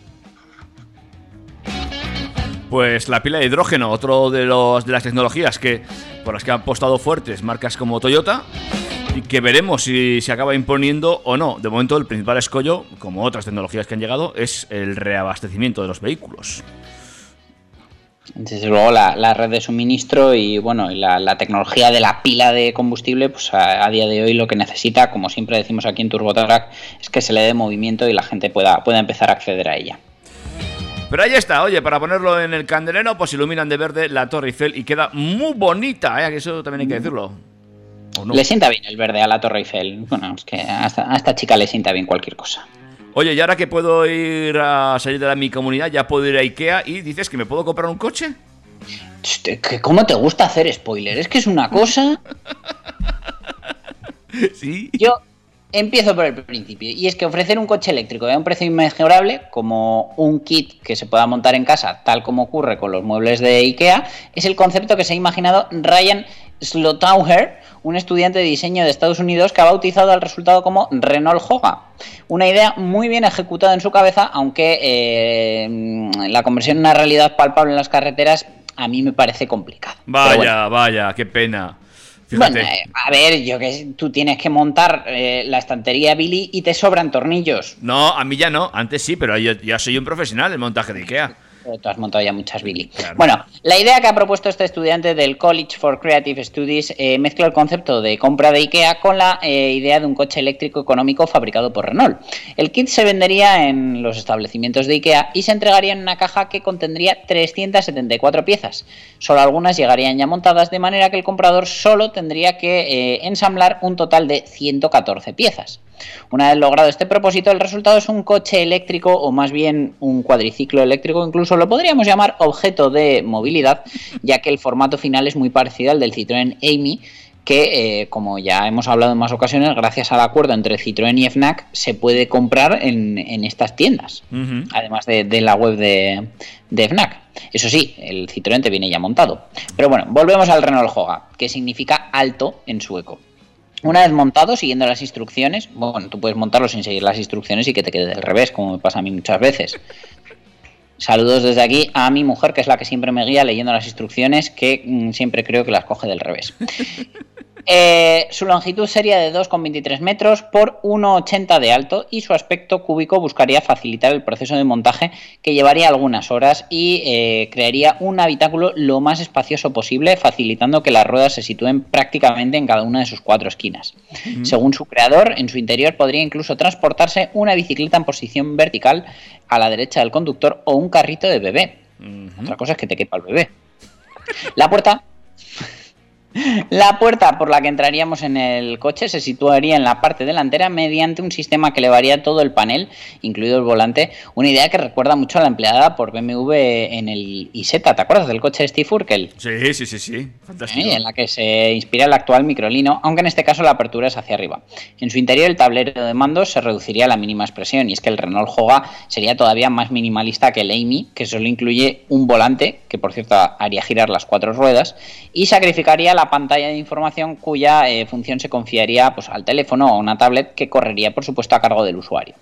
Pues la pila de hidrógeno, otro de los de las tecnologías que por las que han apostado fuertes marcas como Toyota y que veremos si se acaba imponiendo o no. De momento el principal escollo, como otras tecnologías que han llegado, es el reabastecimiento de los vehículos. Desde luego la, la red de suministro y bueno la, la tecnología de la pila de combustible, pues a, a día de hoy lo que necesita, como siempre decimos aquí en TurboTrack, es que se le dé movimiento y la gente pueda, pueda empezar a acceder a ella. Pero ahí está, oye, para ponerlo en el candelero, pues iluminan de verde la Torre Eiffel y queda muy bonita, ¿eh? Eso también hay que decirlo. ¿O no? Le sienta bien el verde a la Torre Eiffel. Bueno, es que a esta, a esta chica le sienta bien cualquier cosa. Oye, y ahora que puedo ir a salir de la- mi comunidad, ya puedo ir a Ikea y dices que me puedo comprar un coche. ¿Cómo te gusta hacer spoiler? Es que es una cosa. Sí. Yo empiezo por el principio. Y es que ofrecer un coche eléctrico a un precio inmejorable, como un kit que se pueda montar en casa, tal como ocurre con los muebles de IKEA, es el concepto que se ha imaginado Ryan Slotauer, un estudiante de diseño de Estados Unidos que ha bautizado el resultado como Renault Hoga. Una idea muy bien ejecutada en su cabeza, aunque eh, la conversión en una realidad palpable en las carreteras a mí me parece complicado. Pero Vaya, bueno. vaya, qué pena. Fíjate. Bueno, eh, a ver, yo que tú tienes que montar eh, la estantería Billy y te sobran tornillos. No, a mí ya no. Antes sí, pero yo ya soy un profesional en montaje de Ikea. Tú has montado ya muchas Billy. Claro. Bueno, la idea que ha propuesto este estudiante del College for Creative Studies eh, mezcla el concepto de compra de IKEA con la eh, idea de un coche eléctrico económico fabricado por Renault. El kit se vendería en los establecimientos de IKEA y se entregaría en una caja que contendría 374 piezas. Solo algunas llegarían ya montadas, de manera que el comprador solo tendría que eh, ensamblar un total de 114 piezas. Una vez logrado este propósito, el resultado es un coche eléctrico o más bien un cuadriciclo eléctrico, incluso lo podríamos llamar objeto de movilidad, ya que el formato final es muy parecido al del Citroën Amy, que, eh, como ya hemos hablado en más ocasiones, gracias al acuerdo entre Citroën y FNAC, se puede comprar en, en estas tiendas, además de, de la web de, de FNAC. Eso sí, el Citroën te viene ya montado. Pero bueno, volvemos al Renault Joga, que significa alto en sueco. Una vez montado, siguiendo las instrucciones, bueno, tú puedes montarlo sin seguir las instrucciones y que te quede del revés, como me pasa a mí muchas veces. Saludos desde aquí a mi mujer, que es la que siempre me guía leyendo las instrucciones, que mm, siempre creo que las coge del revés. Eh, su longitud sería de 2,23 metros por 1,80 de alto y su aspecto cúbico buscaría facilitar el proceso de montaje que llevaría algunas horas y eh, crearía un habitáculo lo más espacioso posible, facilitando que las ruedas se sitúen prácticamente en cada una de sus cuatro esquinas. Según su creador, en su interior podría incluso transportarse una bicicleta en posición vertical a la derecha del conductor o un carrito de bebé. Otra cosa es que te quepa el bebé. La puerta. La puerta por la que entraríamos en el coche se situaría en la parte delantera mediante un sistema que elevaría todo el panel, incluido el volante. Una idea que recuerda mucho a la empleada por BMW en el Isetta. ¿Te acuerdas del coche de Steve Urkel? Sí, sí, sí, sí. Fantástico. ¿eh? en la que se inspira el actual microlino, aunque en este caso la apertura es hacia arriba. En su interior el tablero de mandos se reduciría a la mínima expresión y es que el Renault Joga sería todavía más minimalista que el Amy, que solo incluye un volante, que por cierto haría girar las cuatro ruedas, y sacrificaría la pantalla de información cuya eh, función se confiaría pues, al teléfono o a una tablet que correría por supuesto a cargo del usuario.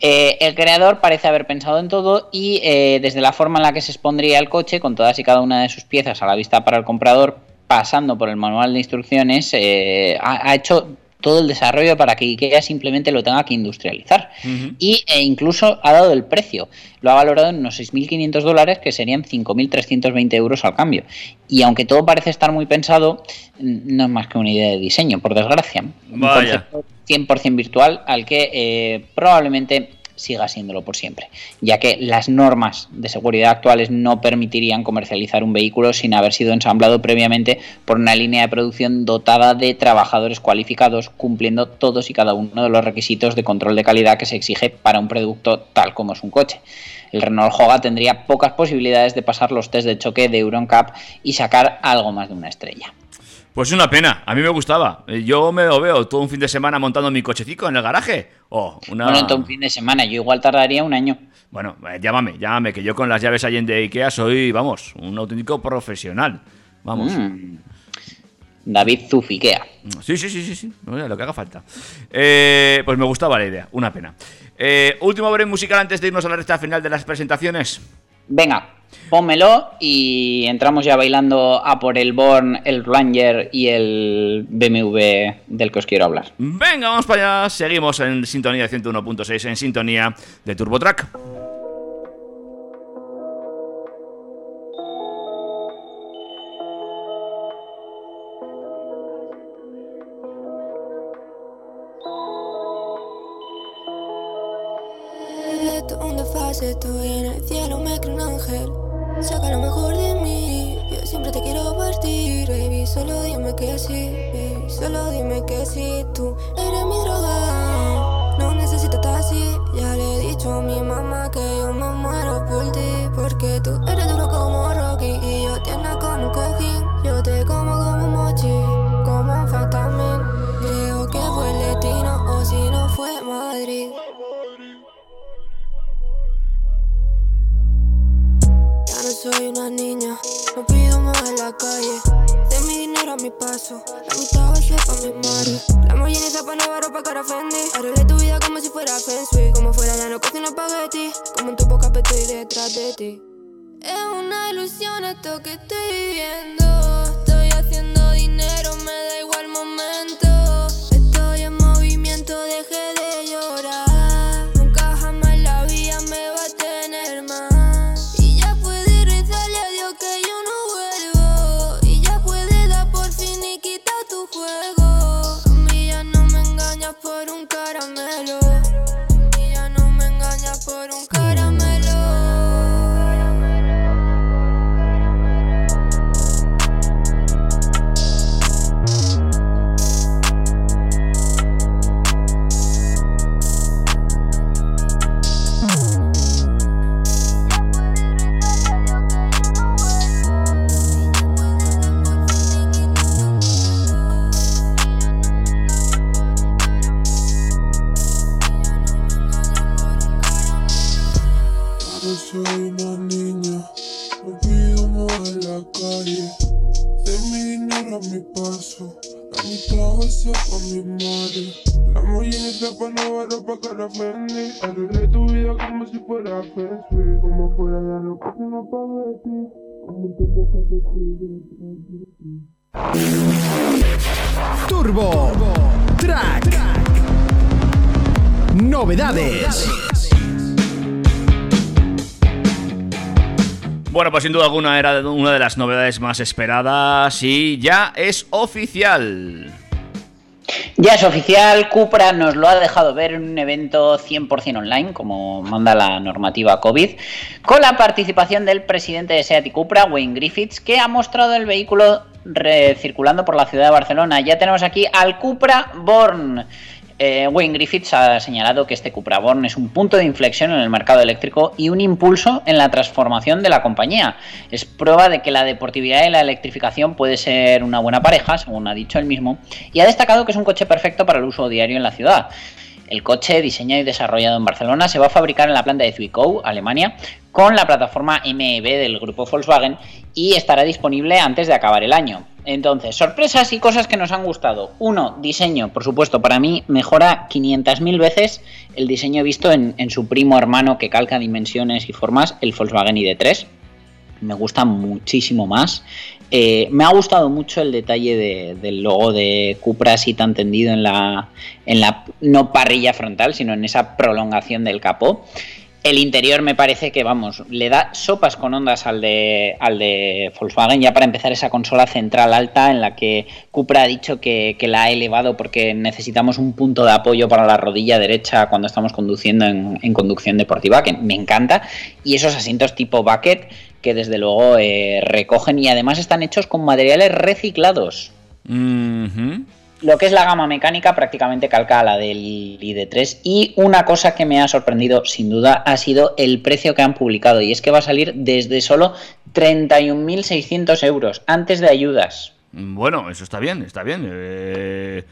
Eh, el creador parece haber pensado en todo y eh, desde la forma en la que se expondría el coche, con todas y cada una de sus piezas a la vista para el comprador, pasando por el manual de instrucciones, ha hecho todo el desarrollo para que IKEA simplemente lo tenga que industrializar. Y e incluso ha dado el precio. Lo ha valorado en unos 6.500 dólares, que serían 5.320 euros al cambio. Y aunque todo parece estar muy pensado, no es más que una idea de diseño, por desgracia. Un Vaya. concepto 100% virtual al que eh, probablemente siga siéndolo por siempre, ya que las normas de seguridad actuales no permitirían comercializar un vehículo sin haber sido ensamblado previamente por una línea de producción dotada de trabajadores cualificados, cumpliendo todos y cada uno de los requisitos de control de calidad que se exige para un producto tal como es un coche. El Renault Joga tendría pocas posibilidades de pasar los test de choque de Euro NCAP y sacar algo más de una estrella. Pues una pena, a mí me gustaba. Eh, Yo me lo veo todo un fin de semana montando mi cochecico en el garaje. Oh, una... Bueno, entonces un fin de semana, yo igual tardaría un año. Bueno, eh, llámame, llámame, que yo con las llaves en de Ikea soy, vamos, un auténtico profesional. Vamos. Mm. David Zufiquea. Sí, sí, sí, sí, sí. Lo que haga falta. Eh, pues me gustaba la idea, una pena. Eh, último break musical antes de irnos a la recta final de las presentaciones. Venga, pónmelo y entramos ya bailando a por el Born, el Ranger y el BMW del que os quiero hablar. Venga, vamos para allá. Seguimos en sintonía de 101.6, en sintonía de TurboTrack. Sí, solo dime que sí. Tú eres mi droga, no necesito taxi. Ya le he dicho a mi mamá que yo me muero por ti. Porque tú eres duro como Rocky y yo tierna como un cojín. Yo te como como mochi, como un. Creo que fue el destino o si no fue Madrid. Ya no soy una niña, no pido más en la calle. Dinero a mi paso, la mitad ser pa' mi. La mollinita pa' Navarro pa' cara Fendi. Arreglé tu vida como si fuera Feng Shui. Como fuera ya no cocino espagueti. Como en tu boca estoy detrás de ti. Es una ilusión esto que estoy viviendo. Estoy haciendo dinero, me da igual sin duda alguna era una de las novedades más esperadas y ya es oficial. Ya es oficial, Cupra nos lo ha dejado ver en un evento 100% online, como manda la normativa COVID, con la participación del presidente de SEAT Cupra, Wayne Griffiths, que ha mostrado el vehículo circulando por la ciudad de Barcelona. Ya tenemos aquí al Cupra Born. Eh, Wayne Griffiths ha señalado que este Cupra Born es un punto de inflexión en el mercado eléctrico y un impulso en la transformación de la compañía. Es prueba de que la deportividad y la electrificación puede ser una buena pareja, según ha dicho él mismo, y ha destacado que es un coche perfecto para el uso diario en la ciudad. El coche, diseñado y desarrollado en Barcelona, se va a fabricar en la planta de Zwickau, Alemania, con la plataforma MEB del grupo Volkswagen y estará disponible antes de acabar el año. Entonces, sorpresas y cosas que nos han gustado. Uno, diseño, por supuesto, para mí mejora 500.000 veces el diseño visto en, su primo hermano que calca dimensiones y formas, el Volkswagen ID3. Me gusta muchísimo más. Eh, me ha gustado mucho el detalle de, del logo de Cupra así tan tendido en la, en la no parrilla frontal, sino en esa prolongación del capó. El interior me parece que, vamos, le da sopas con ondas al de, al de Volkswagen, ya para empezar esa consola central alta en la que Cupra ha dicho que, la ha elevado porque necesitamos un punto de apoyo para la rodilla derecha cuando estamos conduciendo en, conducción deportiva, que me encanta. Y esos asientos tipo bucket que desde luego eh, recogen y además están hechos con materiales reciclados. Mm. Lo que es la gama mecánica prácticamente calca a la del ID3 y una cosa que me ha sorprendido sin duda ha sido el precio que han publicado y es que va a salir desde solo 31.600 euros antes de ayudas. Bueno, eso está bien, está bien. Eh,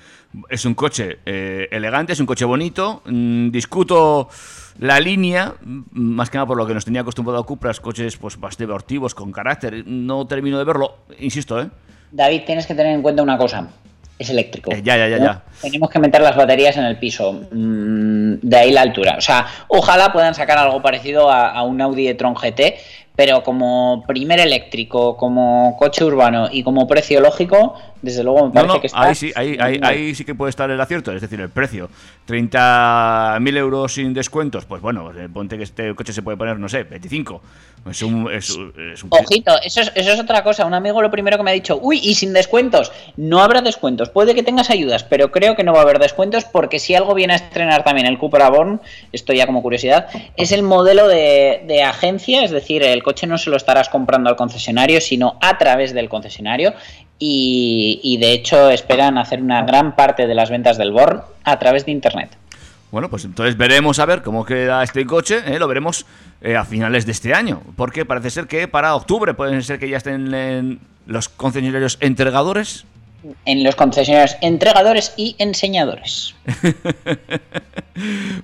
es un coche eh, elegante, es un coche bonito. Mm, discuto la línea, más que nada por lo que nos tenía acostumbrado a Cupra, coches pues más deportivos, con carácter. No termino de verlo, insisto, ¿eh? David, tienes que tener en cuenta una cosa. Es eléctrico. Eh, ya, ya, ya, ya. Tenemos que meter las baterías en el piso. Mm, de ahí la altura. O sea, ojalá puedan sacar algo parecido a, a un Audi e-tron GT, pero como primer eléctrico, como coche urbano y como precio lógico, desde luego me parece no, no, que está. Ahí sí, ahí, ahí, ahí, sí que puede estar el acierto, es decir, el precio. 30.000 euros sin descuentos, pues bueno, ponte que este coche se puede poner, no sé, 25. Es un. Es, es un... Ojito, eso es, eso es otra cosa. Un amigo lo primero que me ha dicho, uy, y sin descuentos. No habrá descuentos. Puede que tengas ayudas, pero creo que no va a haber descuentos porque si algo viene a estrenar también el Cupra Born, esto ya como curiosidad, es el modelo de, de agencia, es decir, el coche no se lo estarás comprando al concesionario, sino a través del concesionario. Y, y, de hecho esperan hacer una gran parte de las ventas del Born a través de Internet. Bueno, pues entonces veremos a ver cómo queda este coche, ¿eh? lo veremos eh, a finales de este año, porque parece ser que para octubre pueden ser que ya estén en los concesionarios entregadores. En los concesionarios entregadores y enseñadores.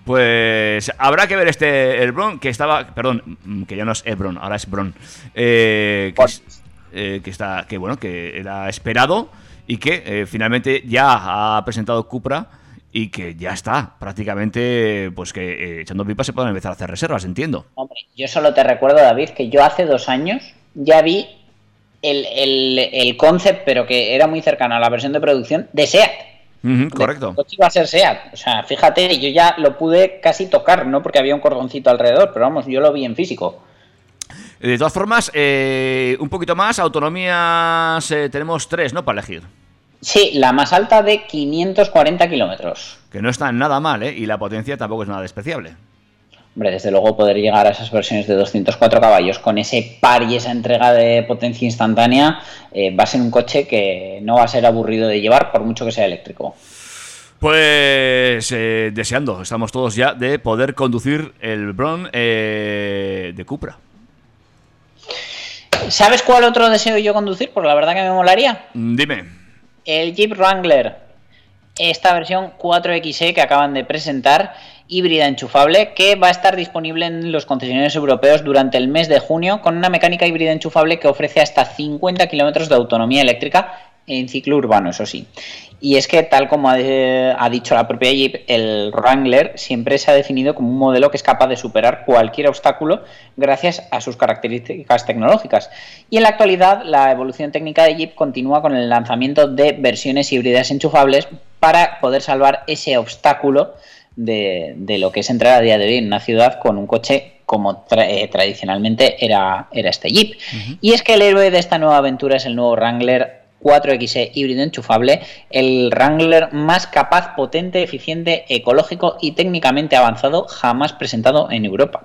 pues habrá que ver este el Bron, que estaba, perdón, que ya no es Ebron, ahora es Bron. Eh, que, es, eh, que, está, que bueno, que era esperado y que eh, finalmente ya ha presentado Cupra y que ya está, prácticamente, pues que eh, echando pipas se pueden empezar a hacer reservas, entiendo. Hombre, yo solo te recuerdo, David, que yo hace dos años ya vi el, el, el concept, pero que era muy cercano a la versión de producción de SEAT. Uh -huh, correcto. El coche iba a ser SEAT. O sea, fíjate, yo ya lo pude casi tocar, ¿no? Porque había un cordoncito alrededor, pero vamos, yo lo vi en físico. De todas formas, eh, un poquito más, autonomías eh, tenemos tres, ¿no? Para elegir. Sí, la más alta de 540 kilómetros. Que no está nada mal, ¿eh? Y la potencia tampoco es nada despreciable. Hombre, desde luego poder llegar a esas versiones de 204 caballos con ese par y esa entrega de potencia instantánea eh, va a ser un coche que no va a ser aburrido de llevar por mucho que sea eléctrico. Pues eh, deseando, estamos todos ya de poder conducir el Bron eh, de Cupra. ¿Sabes cuál otro deseo yo conducir? Porque la verdad que me molaría. Dime. El Jeep Wrangler. Esta versión 4XE que acaban de presentar híbrida enchufable que va a estar disponible en los concesionarios europeos durante el mes de junio con una mecánica híbrida enchufable que ofrece hasta 50 kilómetros de autonomía eléctrica en ciclo urbano, eso sí. Y es que, tal como ha, eh, ha, dicho la propia Jeep, el Wrangler siempre se ha definido como un modelo que es capaz de superar cualquier obstáculo gracias a sus características tecnológicas. Y en la actualidad, la evolución técnica de Jeep continúa con el lanzamiento de versiones híbridas enchufables para poder salvar ese obstáculo de, de lo que es entrar a día de hoy en una ciudad con un coche como tra eh, tradicionalmente era, era este Jeep. Uh -huh. Y es que el héroe de esta nueva aventura es el nuevo Wrangler 4XE híbrido enchufable, el Wrangler más capaz, potente, eficiente, ecológico y técnicamente avanzado jamás presentado en Europa.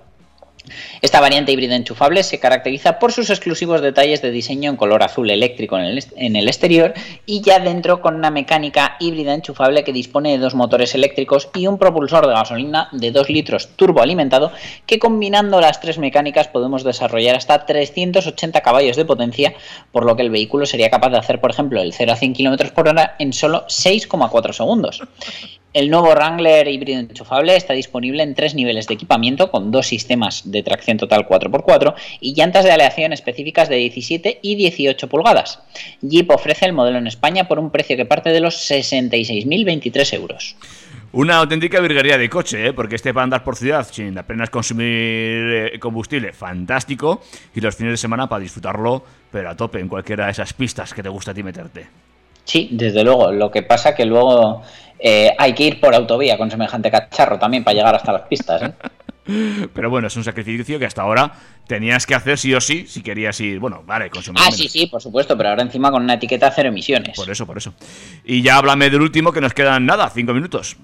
Esta variante híbrida enchufable se caracteriza por sus exclusivos detalles de diseño en color azul eléctrico en el, exterior y ya dentro con una mecánica híbrida enchufable que dispone de dos motores eléctricos y un propulsor de gasolina de 2 litros turboalimentado que combinando las tres mecánicas podemos desarrollar hasta 380 caballos de potencia, por lo que el vehículo sería capaz de hacer, por ejemplo, el 0 a 100 km por hora en solo 6,4 segundos. El nuevo Wrangler híbrido enchufable está disponible en tres niveles de equipamiento con dos sistemas de tracción total 4x4 y llantas de aleación específicas de 17 y 18 pulgadas. Jeep ofrece el modelo en España por un precio que parte de los 66.023 euros. Una auténtica virguería de coche, ¿eh? porque este para andar por ciudad sin apenas consumir eh, combustible, fantástico, y los fines de semana para disfrutarlo, pero a tope en cualquiera de esas pistas que te gusta a ti meterte. Sí, desde luego. Lo que pasa que luego eh, hay que ir por autovía con semejante cacharro también para llegar hasta las pistas. ¿eh? Pero bueno, es un sacrificio que hasta ahora tenías que hacer sí o sí si querías ir, bueno, vale, consumir. Ah, menos. sí, sí, por supuesto, pero ahora encima con una etiqueta cero emisiones. Por eso, por eso. Y ya háblame del último, que nos quedan nada, cinco minutos.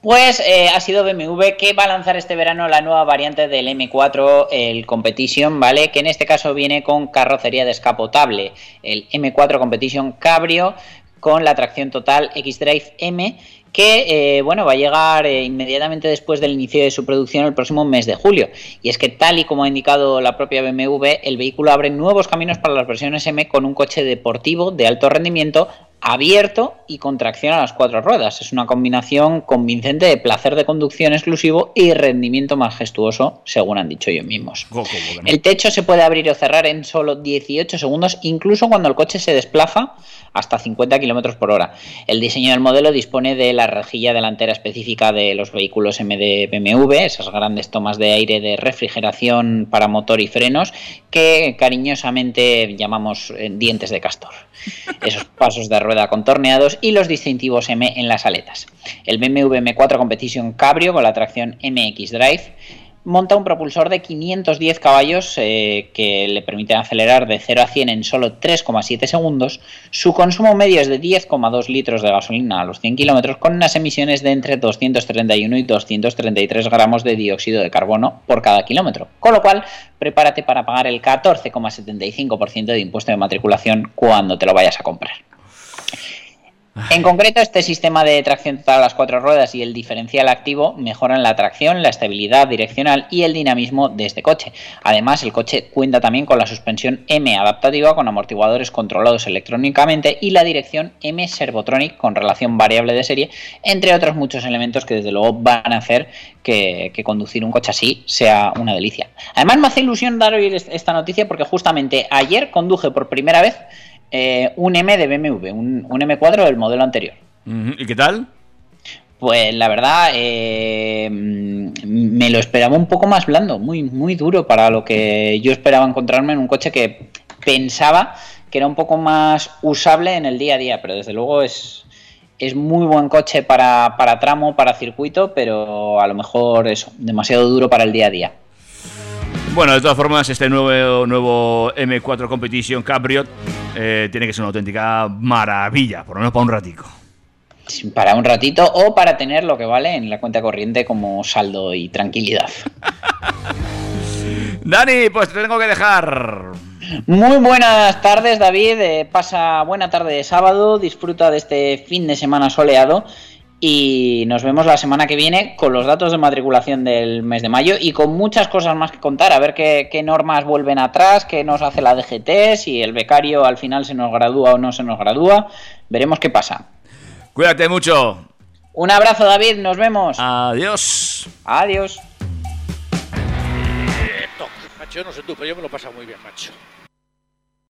Pues eh, ha sido BMW que va a lanzar este verano la nueva variante del M4, el Competition, ¿vale? Que en este caso viene con carrocería descapotable, el M4 Competition Cabrio con la tracción total X-Drive M que eh, bueno va a llegar eh, inmediatamente después del inicio de su producción el próximo mes de julio y es que tal y como ha indicado la propia BMW el vehículo abre nuevos caminos para las versiones M con un coche deportivo de alto rendimiento abierto y con tracción a las cuatro ruedas. Es una combinación convincente de placer de conducción exclusivo y rendimiento majestuoso, según han dicho ellos mismos. El techo se puede abrir o cerrar en solo 18 segundos, incluso cuando el coche se desplaza hasta 50 km por hora. El diseño del modelo dispone de la rejilla delantera específica de los vehículos MD BMW, esas grandes tomas de aire de refrigeración para motor y frenos, que cariñosamente llamamos eh, dientes de castor. Esos pasos de rueda contorneados y los distintivos M en las aletas. El BMW M4 Competition Cabrio con la tracción MX Drive monta un propulsor de 510 caballos eh, que le permite acelerar de 0 a 100 en solo 3,7 segundos. Su consumo medio es de 10,2 litros de gasolina a los 100 kilómetros con unas emisiones de entre 231 y 233 gramos de dióxido de carbono por cada kilómetro. Con lo cual, prepárate para pagar el 14,75% de impuesto de matriculación cuando te lo vayas a comprar. En concreto, este sistema de tracción total a las cuatro ruedas y el diferencial activo mejoran la tracción, la estabilidad direccional y el dinamismo de este coche. Además, el coche cuenta también con la suspensión M adaptativa con amortiguadores controlados electrónicamente y la dirección M Servotronic con relación variable de serie, entre otros muchos elementos que desde luego van a hacer que, que conducir un coche así sea una delicia. Además, me hace ilusión dar hoy esta noticia porque justamente ayer conduje por primera vez eh, un M de BMW, un, un, M4 del modelo anterior. ¿Y qué tal? Pues la verdad, eh, me lo esperaba un poco más blando, muy, muy duro para lo que yo esperaba encontrarme en un coche que pensaba que era un poco más usable en el día a día, pero desde luego es, es muy buen coche para, para tramo, para circuito, pero a lo mejor eso, demasiado duro para el día a día. Bueno, de todas formas, este nuevo, nuevo M4 Competition Cabriot eh, tiene que ser una auténtica maravilla, por lo menos para un ratico. Para un ratito o para tener lo que vale en la cuenta corriente como saldo y tranquilidad. Dani, pues te tengo que dejar. Muy buenas tardes, David. Eh, pasa buena tarde de sábado. Disfruta de este fin de semana soleado. Y nos vemos la semana que viene con los datos de matriculación del mes de mayo y con muchas cosas más que contar. A ver qué, qué, normas vuelven atrás, qué nos hace la DGT, si el becario al final se nos gradúa o no se nos gradúa. Veremos qué pasa. Cuídate mucho. Un abrazo, David. Nos vemos. Adiós. Adiós. Macho, yo no sé tú, pero yo me lo he pasado muy bien, macho.